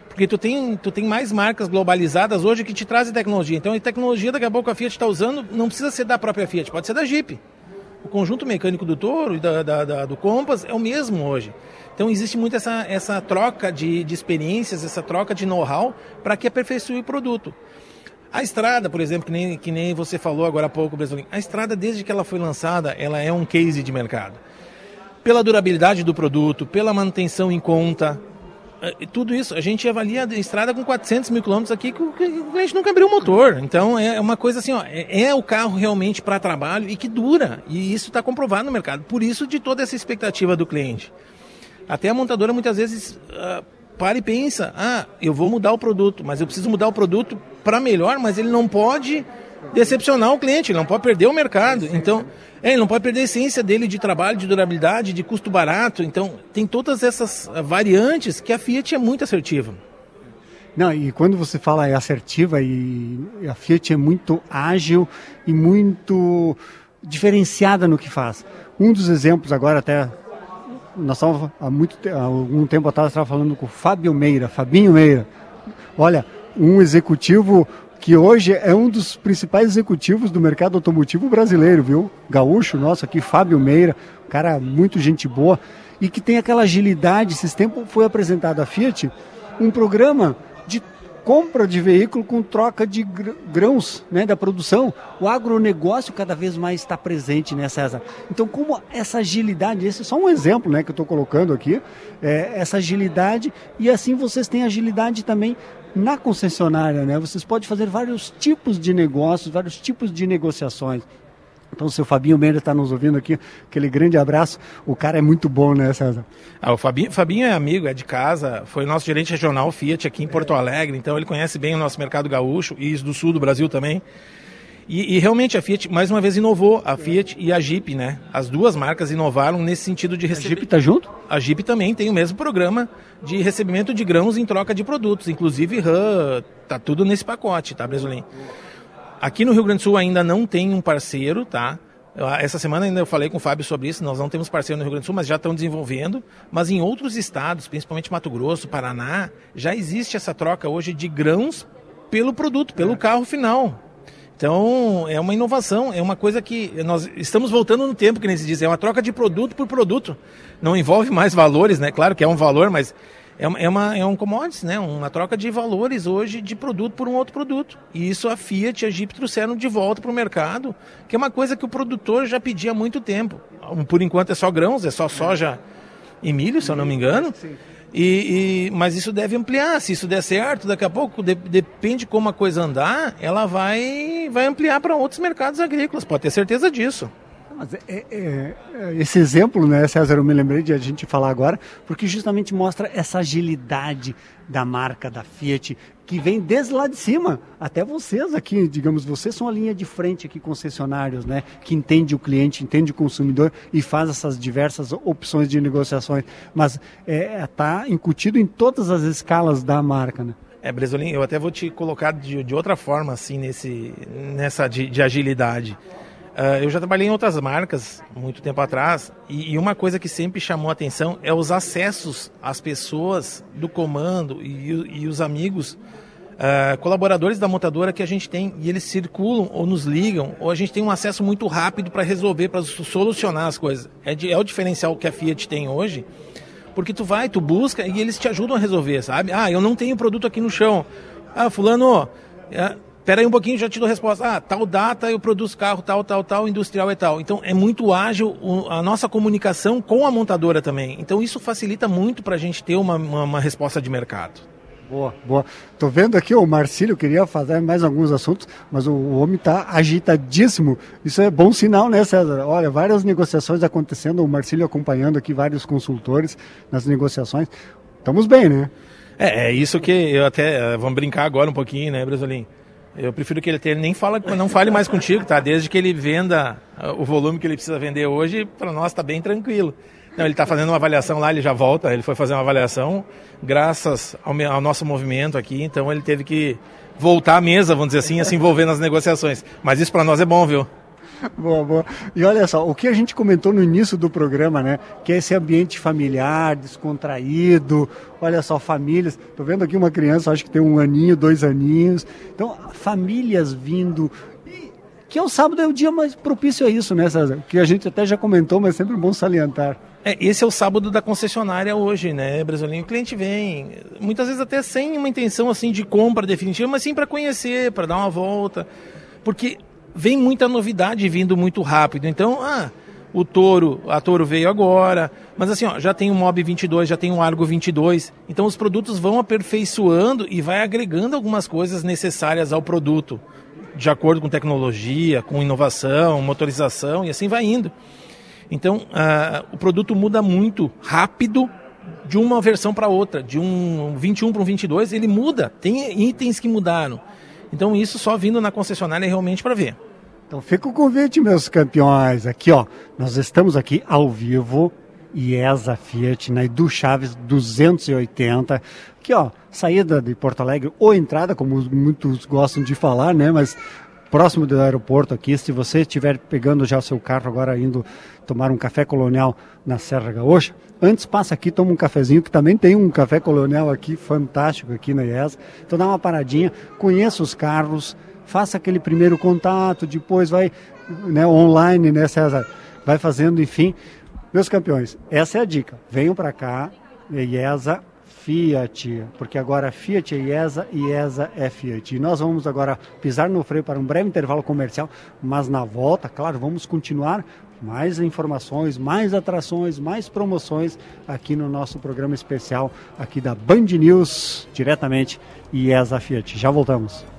Porque tu tem, tu tem mais marcas globalizadas hoje que te trazem tecnologia. Então, a tecnologia daqui a pouco a Fiat está usando não precisa ser da própria Fiat, pode ser da Jeep. O conjunto mecânico do Toro e da, da, da, do Compass é o mesmo hoje. Então, existe muito essa, essa troca de, de experiências, essa troca de know-how para que aperfeiçoe o produto. A estrada, por exemplo, que nem, que nem você falou agora há pouco, Brasil, a estrada, desde que ela foi lançada, ela é um case de mercado pela durabilidade do produto, pela manutenção em conta. É, tudo isso, a gente avalia a estrada com 400 mil quilômetros aqui que o cliente nunca abriu o motor. Então é uma coisa assim, ó, é, é o carro realmente para trabalho e que dura. E isso está comprovado no mercado. Por isso de toda essa expectativa do cliente. Até a montadora muitas vezes uh, para e pensa, ah, eu vou mudar o produto, mas eu preciso mudar o produto para melhor, mas ele não pode decepcionar o cliente, ele não pode perder o mercado. Então, é, ele não pode perder a essência dele de trabalho, de durabilidade, de custo barato. Então, tem todas essas variantes que a Fiat é muito assertiva. Não, e quando você fala é assertiva e a Fiat é muito ágil e muito diferenciada no que faz. Um dos exemplos agora até nós estávamos há muito há algum tempo atrás estava falando com o Fábio Meira, Fabinho Meira. Olha, um executivo que hoje é um dos principais executivos do mercado automotivo brasileiro, viu? Gaúcho, nosso aqui, Fábio Meira, cara muito gente boa e que tem aquela agilidade. Esses tempos foi apresentado à Fiat um programa de compra de veículo com troca de grãos né, da produção. O agronegócio cada vez mais está presente, né, César? Então, como essa agilidade, esse é só um exemplo né, que eu estou colocando aqui, é, essa agilidade, e assim vocês têm agilidade também na concessionária, né? Vocês podem fazer vários tipos de negócios, vários tipos de negociações. Então, o seu Fabinho Mendes está nos ouvindo aqui, aquele grande abraço. O cara é muito bom, né, César? Ah, o Fabinho, Fabinho é amigo, é de casa, foi nosso gerente regional Fiat aqui em Porto Alegre, então ele conhece bem o nosso mercado gaúcho e do sul do Brasil também. E, e, realmente a Fiat mais uma vez inovou, a Fiat e a Jeep, né? As duas marcas inovaram nesse sentido de receber. A Jeep está junto? A Jeep também tem o mesmo programa de recebimento de grãos em troca de produtos, inclusive RAM, tá tudo nesse pacote, tá, Bresolim? Aqui no Rio Grande do Sul ainda não tem um parceiro, tá? Essa semana ainda eu falei com o Fábio sobre isso, nós não temos parceiro no Rio Grande do Sul, mas já estão desenvolvendo. Mas em outros estados, principalmente Mato Grosso, Paraná, já existe essa troca hoje de grãos pelo produto, pelo é. carro final. Então, é uma inovação, é uma coisa que nós estamos voltando no tempo, que nem se diz, é uma troca de produto por produto. Não envolve mais valores, né? Claro que é um valor, mas é, uma, é, uma, é um commodity, né? Uma troca de valores hoje de produto por um outro produto. E isso a Fiat e a Jeep trouxeram de volta para o mercado, que é uma coisa que o produtor já pedia há muito tempo. Por enquanto é só grãos, é só soja e milho, se eu não me engano. Sim. E, e, mas isso deve ampliar. Se isso der certo, daqui a pouco, de, depende como a coisa andar, ela vai, vai ampliar para outros mercados agrícolas. Pode ter certeza disso. Mas é, é, é, esse exemplo, né, César, eu me lembrei de a gente falar agora, porque justamente mostra essa agilidade da marca da Fiat, que vem desde lá de cima, até vocês aqui, digamos, vocês são a linha de frente aqui, concessionários, né, que entende o cliente, entende o consumidor e faz essas diversas opções de negociações, mas está é, tá incutido em todas as escalas da marca, né? É, Bresolim, eu até vou te colocar de, de outra forma, assim, nesse, nessa de, de agilidade. Uh, eu já trabalhei em outras marcas muito tempo atrás e, e, uma coisa que sempre chamou atenção é os acessos às pessoas do comando e, e os amigos, uh, colaboradores da montadora que a gente tem e eles circulam ou nos ligam ou a gente tem um acesso muito rápido para resolver, para solucionar as coisas. É, de, é o diferencial que a Fiat tem hoje, porque tu vai, tu busca e eles te ajudam a resolver, sabe? Ah, eu não tenho produto aqui no chão. Ah, fulano, Espera aí um pouquinho, já te dou a resposta. Ah, tal data eu produzo carro, tal, tal, tal, industrial e tal. Então é muito ágil a nossa comunicação com a montadora também. Então isso facilita muito para a gente ter uma, uma, uma, resposta de mercado. Boa, boa. Tô vendo aqui o Marcílio queria fazer mais alguns assuntos, mas o, o homem está agitadíssimo. Isso é bom sinal, né, César? Olha, várias negociações acontecendo, o Marcílio acompanhando aqui vários consultores nas negociações. Estamos bem, né? É, é isso que eu até. Eh, vamos brincar agora um pouquinho, né, Brasolim? Eu prefiro que ele, ele nem fala, não fale mais contigo, tá? Desde que ele venda ah, o volume que ele precisa vender hoje, para nós está bem tranquilo. Não, ele está fazendo uma avaliação lá, ele já volta, ele foi fazer uma avaliação, graças ao, ao, nosso movimento aqui, então ele teve que voltar à mesa, vamos dizer assim, a se envolver nas negociações. Mas isso para nós é bom, viu? boa, boa. E olha só, o que a gente comentou no início do programa, né? Que é esse ambiente familiar, descontraído. Olha só, famílias. Tô vendo aqui uma criança, acho que tem um aninho, dois aninhos. Então, famílias vindo. Que é o sábado é o dia mais propício a isso, né, César? Que a gente até já comentou, mas é sempre bom salientar. É, esse é o sábado da concessionária hoje, né, Brasilinho? O cliente vem, muitas vezes até sem uma intenção assim de compra definitiva, mas sim para conhecer, para dar uma volta. Porque vem muita novidade vindo muito rápido. Então, ah, o Toro, a Toro veio agora, mas assim, ó, já tem o Mob 22, já tem o Argo 22. Então os produtos vão aperfeiçoando e vai agregando algumas coisas necessárias ao produto, de acordo com tecnologia, com inovação, motorização e assim vai indo. Então, ah, o produto muda muito rápido de uma versão para outra, de um 21 para um 22, ele muda, tem itens que mudaram. Então isso só vindo na concessionária realmente para ver. Então fica o convite, meus campeões. Aqui, ó, nós estamos aqui ao vivo IESA Fiat, na Edu Chaves 280. Aqui, ó, saída de Porto Alegre, ou entrada, como muitos gostam de falar, né? Mas próximo do aeroporto aqui, se você estiver pegando já o seu carro agora indo tomar um café colonial na Serra Gaúcha, antes passa aqui, toma um cafezinho, que também tem um café colonial aqui, fantástico aqui na IESA. Então dá uma paradinha, conheça os carros, faça aquele primeiro contato, depois vai né, online, né, César? Vai fazendo, enfim. Meus campeões, essa é a dica. Venham para cá, IESA Fiat, porque agora Fiat é IESA e IESA é Fiat. E nós vamos agora pisar no freio para um breve intervalo comercial, mas na volta, claro, vamos continuar mais informações, mais atrações, mais promoções aqui no nosso programa especial aqui da Band News, diretamente IESA Fiat. Já voltamos.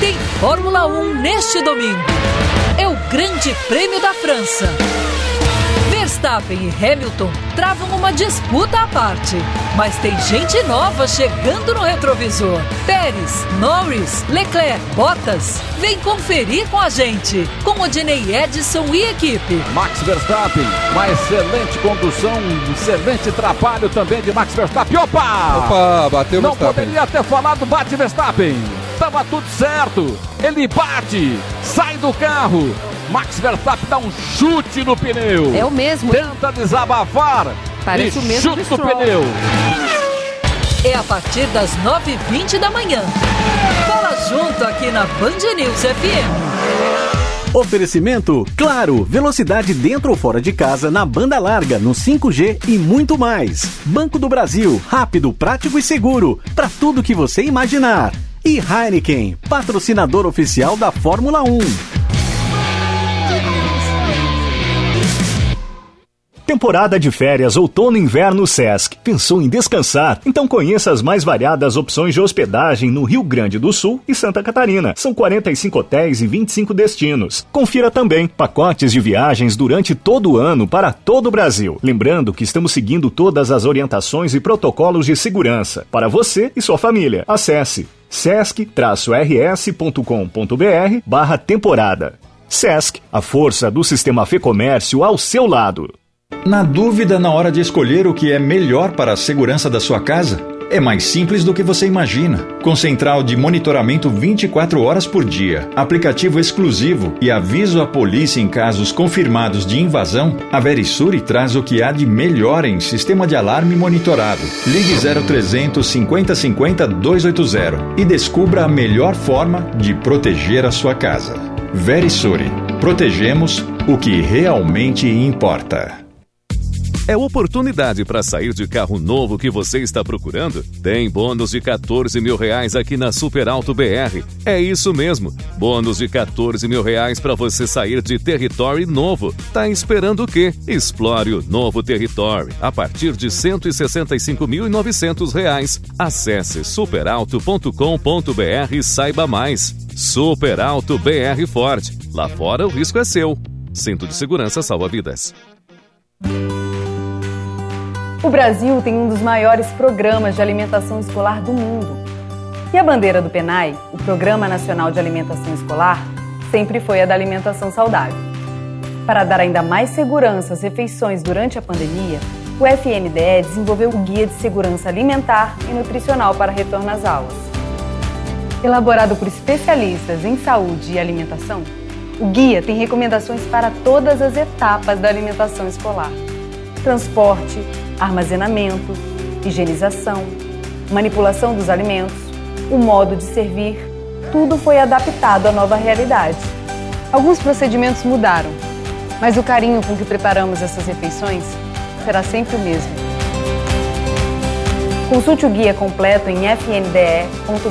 Tem Fórmula 1 neste domingo. É o Grande Prêmio da França. Verstappen e Hamilton travam uma disputa à parte, mas tem gente nova chegando no retrovisor. Pérez, Norris, Leclerc, Bottas. Vem conferir com a gente, com Odinei Edson e equipe. Max Verstappen, uma excelente condução, um excelente trabalho também de Max Verstappen. Opa! Opa, bateu Não Verstappen. poderia ter falado bate Verstappen. Tava tudo certo. Ele bate, sai do carro. Max Verstappen dá um chute no pneu. É o mesmo. Tenta desabafar. Parece e o mesmo chuta do o Stroll. pneu. É a partir das 9h20 da manhã. Bola junto aqui na Band News FM. Oferecimento Claro, velocidade dentro ou fora de casa na banda larga, no 5G e muito mais. Banco do Brasil, rápido, prático e seguro, para tudo que você imaginar. E Heineken, patrocinador oficial da Fórmula 1. Temporada de férias outono inverno Sesc. Pensou em descansar? Então conheça as mais variadas opções de hospedagem no Rio Grande do Sul e Santa Catarina. São 45 hotéis e 25 destinos. Confira também pacotes de viagens durante todo o ano para todo o Brasil. Lembrando que estamos seguindo todas as orientações e protocolos de segurança para você e sua família. Acesse sesc-rs.com.br barra temporada. Sesc, a força do sistema Fê Comércio ao seu lado. Na dúvida na hora de escolher o que é melhor para a segurança da sua casa? É mais simples do que você imagina. Com central de monitoramento 24 horas por dia, aplicativo exclusivo e aviso à polícia em casos confirmados de invasão, a Verisure traz o que há de melhor em sistema de alarme monitorado. Ligue 0300 50 50 280 e descubra a melhor forma de proteger a sua casa. Verisure. Protegemos o que realmente importa. É oportunidade para sair de carro novo que você está procurando? Tem bônus de 14 mil reais aqui na Super Alto BR. É isso mesmo, bônus de 14 mil reais para você sair de território novo. Tá esperando o quê? Explore o novo território a partir de 165.900 reais. Acesse superalto.com.br e saiba mais. Super Alto BR Ford. Lá fora o risco é seu. Cinto de segurança salva vidas. O Brasil tem um dos maiores programas de alimentação escolar do mundo. E a bandeira do PENAI, o Programa Nacional de Alimentação Escolar, sempre foi a da alimentação saudável. Para dar ainda mais segurança às refeições durante a pandemia, o FNDE desenvolveu o Guia de Segurança Alimentar e Nutricional para Retorno às Aulas. Elaborado por especialistas em saúde e alimentação, o guia tem recomendações para todas as etapas da alimentação escolar: transporte, armazenamento, higienização, manipulação dos alimentos, o modo de servir, tudo foi adaptado à nova realidade. Alguns procedimentos mudaram, mas o carinho com que preparamos essas refeições será sempre o mesmo. Consulte o guia completo em fnde.gov.br.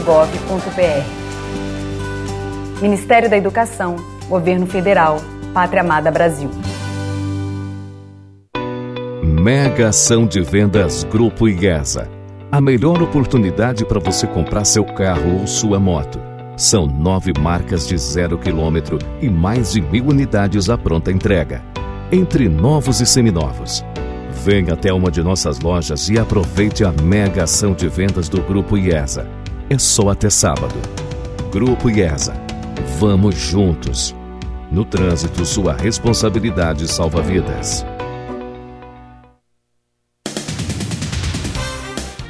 Ministério da Educação, Governo Federal, Pátria Amada Brasil. Mega ação de vendas Grupo IESA. A melhor oportunidade para você comprar seu carro ou sua moto. São nove marcas de zero quilômetro e mais de mil unidades à pronta entrega. Entre novos e seminovos. Venha até uma de nossas lojas e aproveite a mega ação de vendas do Grupo IESA. é só até sábado. Grupo IESA. Vamos juntos. No trânsito, sua responsabilidade salva vidas.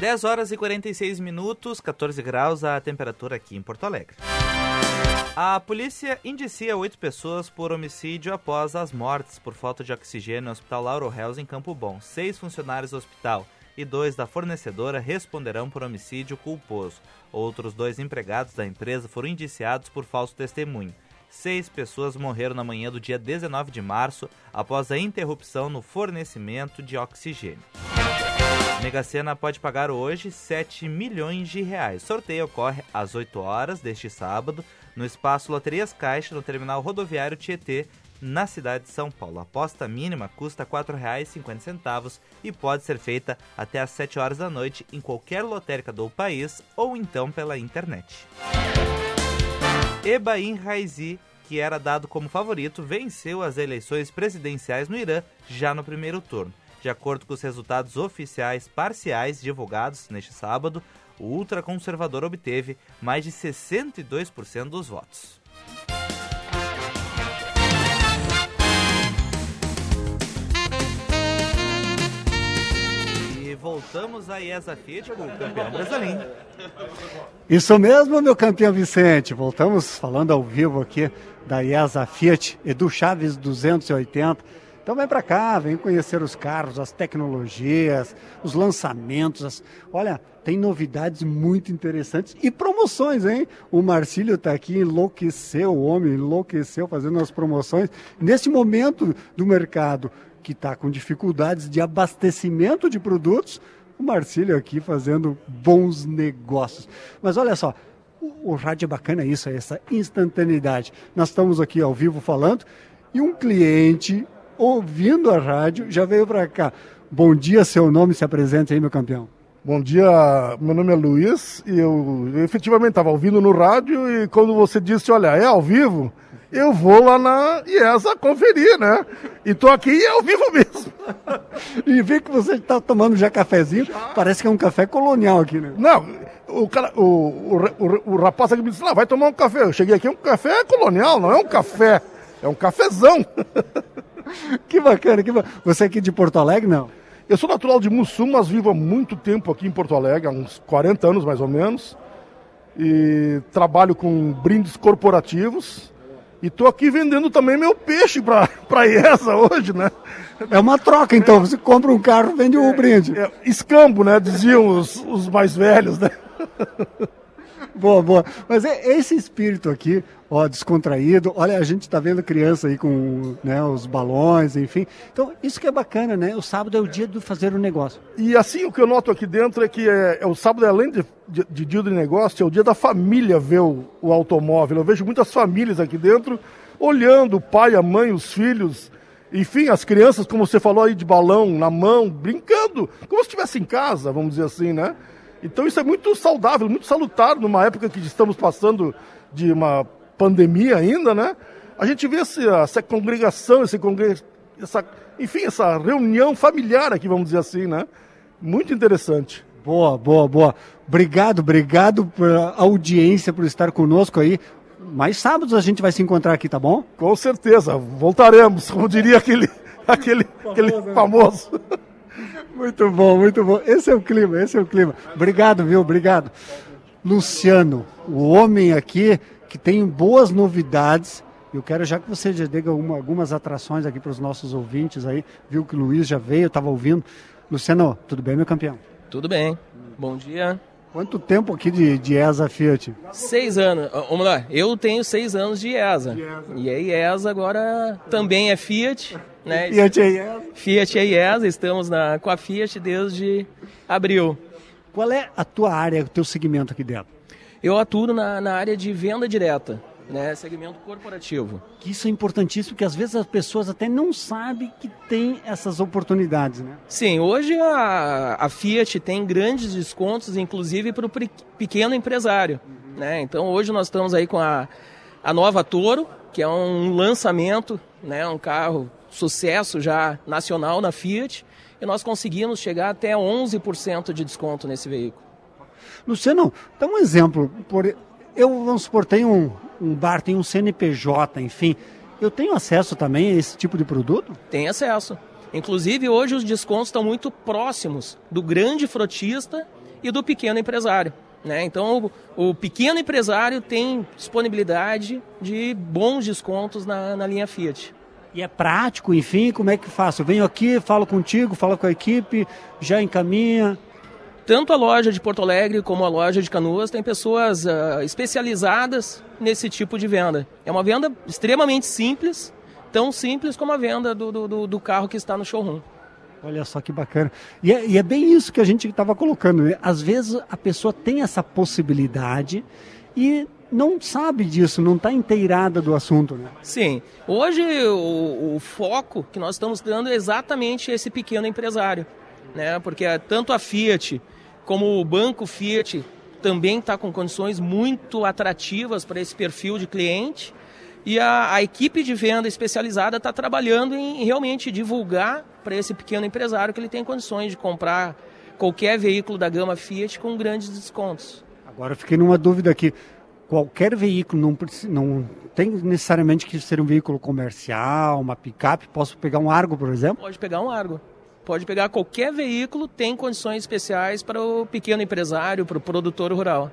10 horas e 46 minutos, 14 graus a temperatura aqui em Porto Alegre. A polícia indicia oito pessoas por homicídio após as mortes por falta de oxigênio no Hospital Lauro Reus em Campo Bom. Seis funcionários do hospital e dois da fornecedora responderão por homicídio culposo. Outros dois empregados da empresa foram indiciados por falso testemunho. Seis pessoas morreram na manhã do dia 19 de março após a interrupção no fornecimento de oxigênio. Mega Sena pode pagar hoje 7 milhões de reais. Sorteio ocorre às 8 horas deste sábado no espaço Loterias Caixa, no terminal rodoviário Tietê, na cidade de São Paulo. A aposta mínima custa R$ 4,50 e pode ser feita até às 7 horas da noite em qualquer lotérica do país ou então pela internet. Ebaim Raizi, que era dado como favorito, venceu as eleições presidenciais no Irã já no primeiro turno. De acordo com os resultados oficiais parciais divulgados neste sábado, o ultraconservador obteve mais de 62% dos votos. E voltamos a IESA Fiat com o campeão brasileiro. Isso mesmo, meu campeão Vicente. Voltamos falando ao vivo aqui da IESA Fiat, Edu Chaves 280 então vem para cá, vem conhecer os carros, as tecnologias, os lançamentos. As... Olha, tem novidades muito interessantes e promoções, hein? O Marcílio está aqui, enlouqueceu, o homem enlouqueceu fazendo as promoções. Nesse momento do mercado que está com dificuldades de abastecimento de produtos, o Marcílio aqui fazendo bons negócios. Mas olha só, o, o rádio é bacana isso, essa instantaneidade. Nós estamos aqui ao vivo falando e um cliente ouvindo a rádio, já veio para cá. Bom dia, seu nome, se apresente aí, meu campeão. Bom dia, meu nome é Luiz e eu, eu efetivamente estava ouvindo no rádio e quando você disse, olha, é ao vivo, eu vou lá na IESA conferir, né? E tô aqui e é ao vivo mesmo. e vi que você está tomando já cafezinho, parece que é um café colonial aqui, né? Não, o, cara, o, o, o, o rapaz aqui me disse, lá, vai tomar um café. Eu cheguei aqui, é um café colonial, não é um café, é um cafezão. que bacana, que bacana. Você é aqui de Porto Alegre, não? Eu sou natural de Mussum, mas vivo há muito tempo aqui em Porto Alegre, há uns 40 anos mais ou menos. E trabalho com brindes corporativos. E estou aqui vendendo também meu peixe para a IESA hoje, né? É uma troca, então. Você compra um carro, vende um brinde. É, escambo, né? Diziam os, os mais velhos, né? boa, boa. Mas é esse espírito aqui, ó, descontraído. Olha, a gente está vendo criança aí com né, os balões, enfim. Então, isso que é bacana, né? O sábado é o dia de fazer o negócio. E assim, o que eu noto aqui dentro é que é, é o sábado, além de, de, de, dia de negócio, é o dia da família ver o, o automóvel. Eu vejo muitas famílias aqui dentro olhando o pai, a mãe, os filhos. Enfim, as crianças, como você falou aí, de balão na mão, brincando, como se estivesse em casa, vamos dizer assim, né? Então isso é muito saudável, muito salutar numa época que estamos passando de uma pandemia ainda, né? A gente vê essa, essa congregação, esse congre... essa, enfim, essa reunião familiar aqui, vamos dizer assim, né? Muito interessante. Boa, boa, boa. Obrigado, obrigado pela audiência, por estar conosco aí. Mais sábados a gente vai se encontrar aqui, tá bom? Com certeza, voltaremos, como diria aquele, aquele, famoso, aquele né? Muito bom, muito bom. Esse é o clima, esse é o clima. Obrigado, viu? Obrigado. Luciano, o homem aqui que tem boas novidades. Eu quero já que você já diga uma, algumas atrações aqui para os nossos ouvintes aí. Viu que o Luiz já veio, estava ouvindo. Luciano, tudo bem, meu campeão? Tudo bem. Bom dia. Quanto tempo aqui de, de ESA Fiat? Seis anos. Vamos lá, eu tenho seis anos de ESA. De ESA. E a ESA agora também é Fiat. Né? Fiat é IESA. Fiat é IESA, estamos na, com a Fiat desde abril. Qual é a tua área, o teu segmento aqui dentro? Eu atuo na, na área de venda direta. Né, segmento corporativo. Que isso é importantíssimo, porque às vezes as pessoas até não sabem que tem essas oportunidades, né? Sim, hoje a, a Fiat tem grandes descontos, inclusive para o pequeno empresário. Uhum. Né? Então hoje nós estamos aí com a, a nova Toro, que é um lançamento, né, um carro sucesso já nacional na Fiat, e nós conseguimos chegar até 11% de desconto nesse veículo. Luciano, dá um exemplo. Por, eu, vamos supor, tenho um, um bar, tenho um CNPJ, enfim. Eu tenho acesso também a esse tipo de produto? Tem acesso. Inclusive, hoje os descontos estão muito próximos do grande frotista e do pequeno empresário. Né? Então, o, o, pequeno empresário tem disponibilidade de bons descontos na, na linha Fiat. E é prático, enfim, como é que faço? Eu venho aqui, falo contigo, falo com a equipe, já encaminha. Tanto a loja de Porto Alegre como a loja de Canoas tem pessoas uh, especializadas nesse tipo de venda. É uma venda extremamente simples, tão simples como a venda do, do, do carro que está no showroom. Olha só que bacana. E é, e é bem isso que a gente estava colocando. Né? Às vezes a pessoa tem essa possibilidade e não sabe disso, não está inteirada do assunto, né? Sim. Hoje o, o, foco que nós estamos dando é exatamente esse pequeno empresário, né? Porque tanto a Fiat como o banco Fiat também está com condições muito atrativas para esse perfil de cliente e a, a equipe de venda especializada está trabalhando em realmente divulgar para esse pequeno empresário que ele tem condições de comprar qualquer veículo da gama Fiat com grandes descontos. Agora eu fiquei numa dúvida aqui qualquer veículo, não, não tem necessariamente que ser um veículo comercial, uma picape, posso pegar um Argo, por exemplo? Pode pegar um Argo. Pode pegar qualquer veículo, tem condições especiais para o pequeno empresário, para o produtor rural.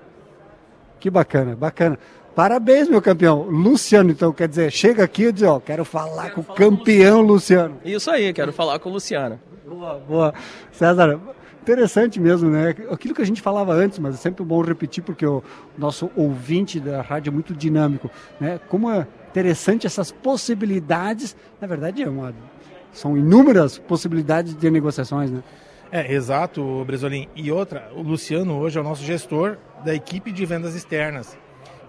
Que bacana, bacana. Parabéns, meu campeão. Luciano, então, quer dizer, chega aqui e diz, ó, quero falar quero com o campeão com Luciano. Isso aí, quero falar com o Luciano. Boa, boa. César, Interessante mesmo, né? Aquilo que a gente falava antes, mas é sempre bom repetir porque o nosso ouvinte da rádio é muito dinâmico, né? Como é interessante essas possibilidades, na verdade é uma, são inúmeras possibilidades de negociações, né? É, exato, Bresolim. E outra, o Luciano hoje é o nosso gestor da equipe de vendas externas.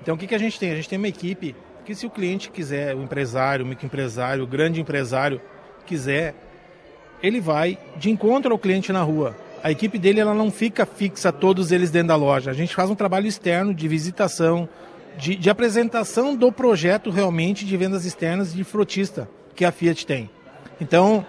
Então o que, que a gente tem? A gente tem uma equipe que se o cliente quiser, o empresário, o microempresário, o grande empresário quiser, ele vai de encontro ao cliente na rua a equipe dele ela não fica fixa, todos eles dentro da loja. A gente faz um trabalho externo de visitação, de, de apresentação do projeto realmente de vendas externas de frotista que a Fiat tem. Então,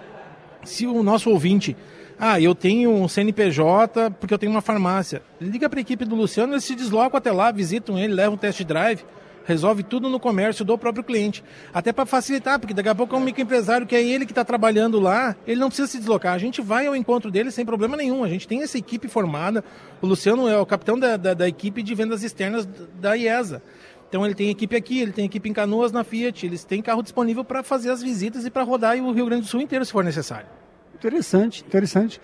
se o nosso ouvinte, ah, eu tenho um CNPJ porque eu tenho uma farmácia, liga para a equipe do Luciano, eles se deslocam até lá, visitam ele, levam um test drive resolve tudo no comércio do próprio cliente. Até para facilitar, porque daqui a pouco é um microempresário que é ele que está trabalhando lá, ele não precisa se deslocar. A gente vai ao encontro dele sem problema nenhum. A gente tem essa equipe formada. O Luciano é o capitão da, da, da equipe de vendas externas da IESA. Então ele tem equipe aqui, ele tem equipe em Canoas na Fiat, eles têm carro disponível para fazer as visitas e para rodar o Rio Grande do Sul inteiro se for necessário. Interessante, interessante.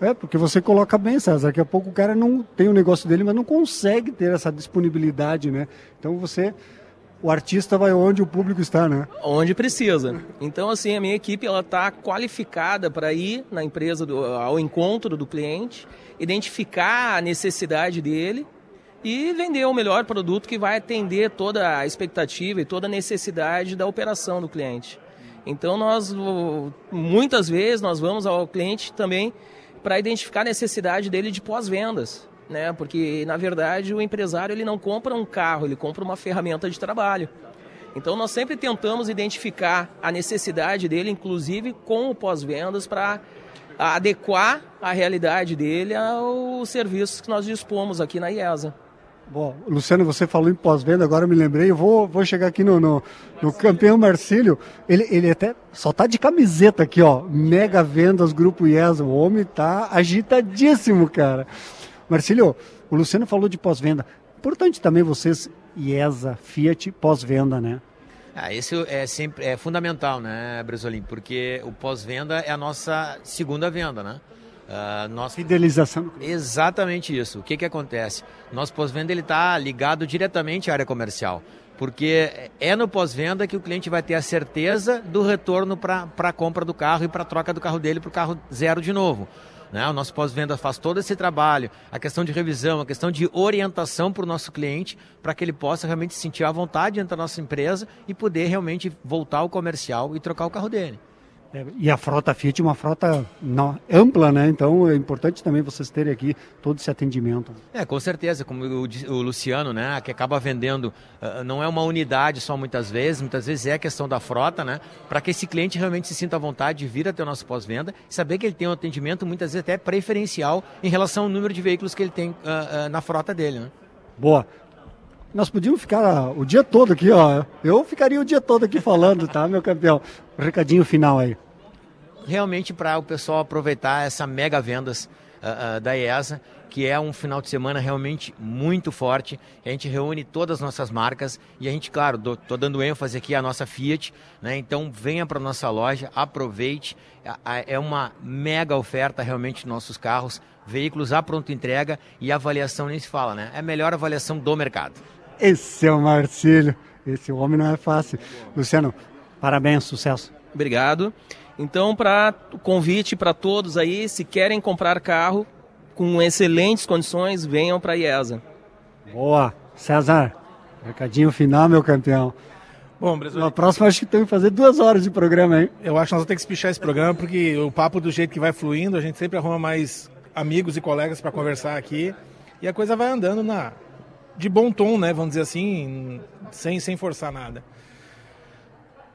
É, porque você coloca bem, César, daqui a pouco o cara não tem o negócio dele, mas não consegue ter essa disponibilidade, né? Então você o artista vai onde o público está, né? Onde precisa. Então, assim, a minha equipe ela está qualificada para ir na empresa do, ao encontro do cliente, identificar a necessidade dele e vender o melhor produto que vai atender toda a expectativa e toda a necessidade da operação do cliente. Então, nós muitas vezes nós vamos ao cliente também para identificar a necessidade dele de pós-vendas, né? Porque na verdade o empresário ele não compra um carro, ele compra uma ferramenta de trabalho. Então nós sempre tentamos identificar a necessidade dele, inclusive com o pós-vendas, para adequar a realidade dele aos serviços que nós dispomos aqui na IESA. Bom, Luciano, você falou em pós-venda, agora eu me lembrei, eu vou, vou chegar aqui no, no, no campeão Marcílio, ele, ele até só tá de camiseta aqui, ó, mega vendas, grupo IESA, o homem tá agitadíssimo, cara. Marcílio, o Luciano falou de pós-venda, importante também vocês, IESA, Fiat, pós-venda, né? Ah, isso é sempre é fundamental, né, Bresolim? Porque o pós-venda é a nossa segunda venda, né? Uh, nosso... Fidelização. Exatamente isso. O que, que acontece? Nosso pós-venda está ligado diretamente à área comercial. Porque é no pós-venda que o cliente vai ter a certeza do retorno para a compra do carro e para a troca do carro dele para o carro zero de novo. Né? O nosso pós-venda faz todo esse trabalho, a questão de revisão, a questão de orientação para o nosso cliente, para que ele possa realmente sentir à vontade dentro da nossa empresa e poder realmente voltar ao comercial e trocar o carro dele. É, e a frota Fiat é uma frota ampla, né? Então é importante também vocês terem aqui todo esse atendimento. É, com certeza, como o, o Luciano, né, que acaba vendendo, uh, não é uma unidade só muitas vezes, muitas vezes é a questão da frota, né? Para que esse cliente realmente se sinta à vontade de vir até o nosso pós-venda e saber que ele tem um atendimento muitas vezes até preferencial em relação ao número de veículos que ele tem uh, uh, na frota dele, né? Boa. Nós podíamos ficar o dia todo aqui, ó. Eu ficaria o dia todo aqui falando, tá, meu campeão? recadinho final aí. Realmente para o pessoal aproveitar essa mega vendas uh, uh, da IESA, que é um final de semana realmente muito forte. A gente reúne todas as nossas marcas e a gente, claro, estou dando ênfase aqui à nossa Fiat, né? Então venha para nossa loja, aproveite. É uma mega oferta realmente de nossos carros, veículos à pronta entrega e avaliação nem se fala, né? É a melhor avaliação do mercado. Esse é o Marcílio. Esse homem não é fácil. Luciano, parabéns, sucesso. Obrigado. Então, para o convite para todos aí, se querem comprar carro com excelentes condições, venham para a IESA. Boa. César, recadinho final, meu campeão. Bom, Brasil. Na próxima acho que tem que fazer duas horas de programa, hein? Eu acho que nós vamos ter que espichar esse programa, porque o papo do jeito que vai fluindo, a gente sempre arruma mais amigos e colegas para conversar aqui. E a coisa vai andando na, de bom tom, né? Vamos dizer assim, sem, sem forçar nada.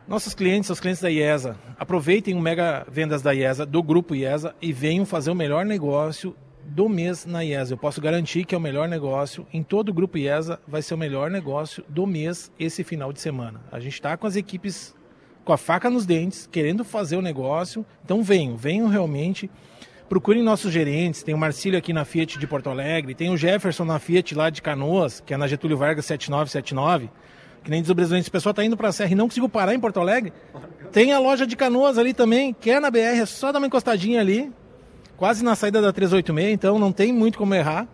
Nossos clientes, os clientes da IESA, aproveitem o mega vendas da IESA, do grupo IESA, e venham fazer o melhor negócio do mês na IESA. Eu posso garantir que é o melhor negócio, em todo o grupo IESA, vai ser o melhor negócio do mês esse final de semana. A gente está com as equipes com a faca nos dentes, querendo fazer o negócio. Então venham, venham realmente procurem nossos gerentes. Tem o Marcílio aqui na Fiat de Porto Alegre, tem o Jefferson na Fiat lá de Canoas, que é na Getúlio Vargas 7979. Que nem diz o pessoal está indo para a Serra e não conseguiu parar em Porto Alegre, tem a loja de Canoas ali também, que é na BR, é só dar uma encostadinha ali, quase na saída da 386, então não tem muito como errar.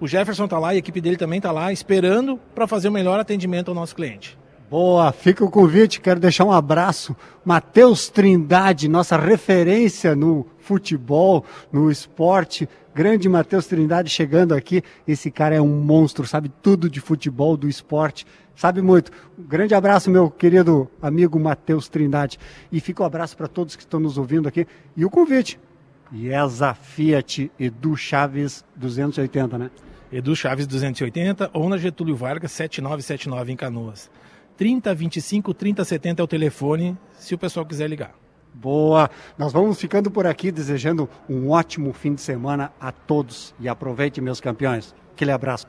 O Jefferson está lá e a equipe dele também está lá, esperando para fazer o melhor atendimento ao nosso cliente. Boa, fica o convite, quero deixar um abraço. Matheus Trindade, nossa referência no futebol, no esporte. Grande Matheus Trindade chegando aqui. Esse cara é um monstro, sabe tudo de futebol, do esporte, sabe muito. Um grande abraço, meu querido amigo Matheus Trindade. E fica o um abraço para todos que estão nos ouvindo aqui. E o convite. IESA Fiat Edu Chaves 280, né? Edu Chaves 280 ou na Getúlio Vargas 7979 em Canoas. 3025 3070 é o telefone, se o pessoal quiser ligar. Boa! Nós vamos ficando por aqui desejando um ótimo fim de semana a todos e aproveite, meus campeões. Aquele abraço.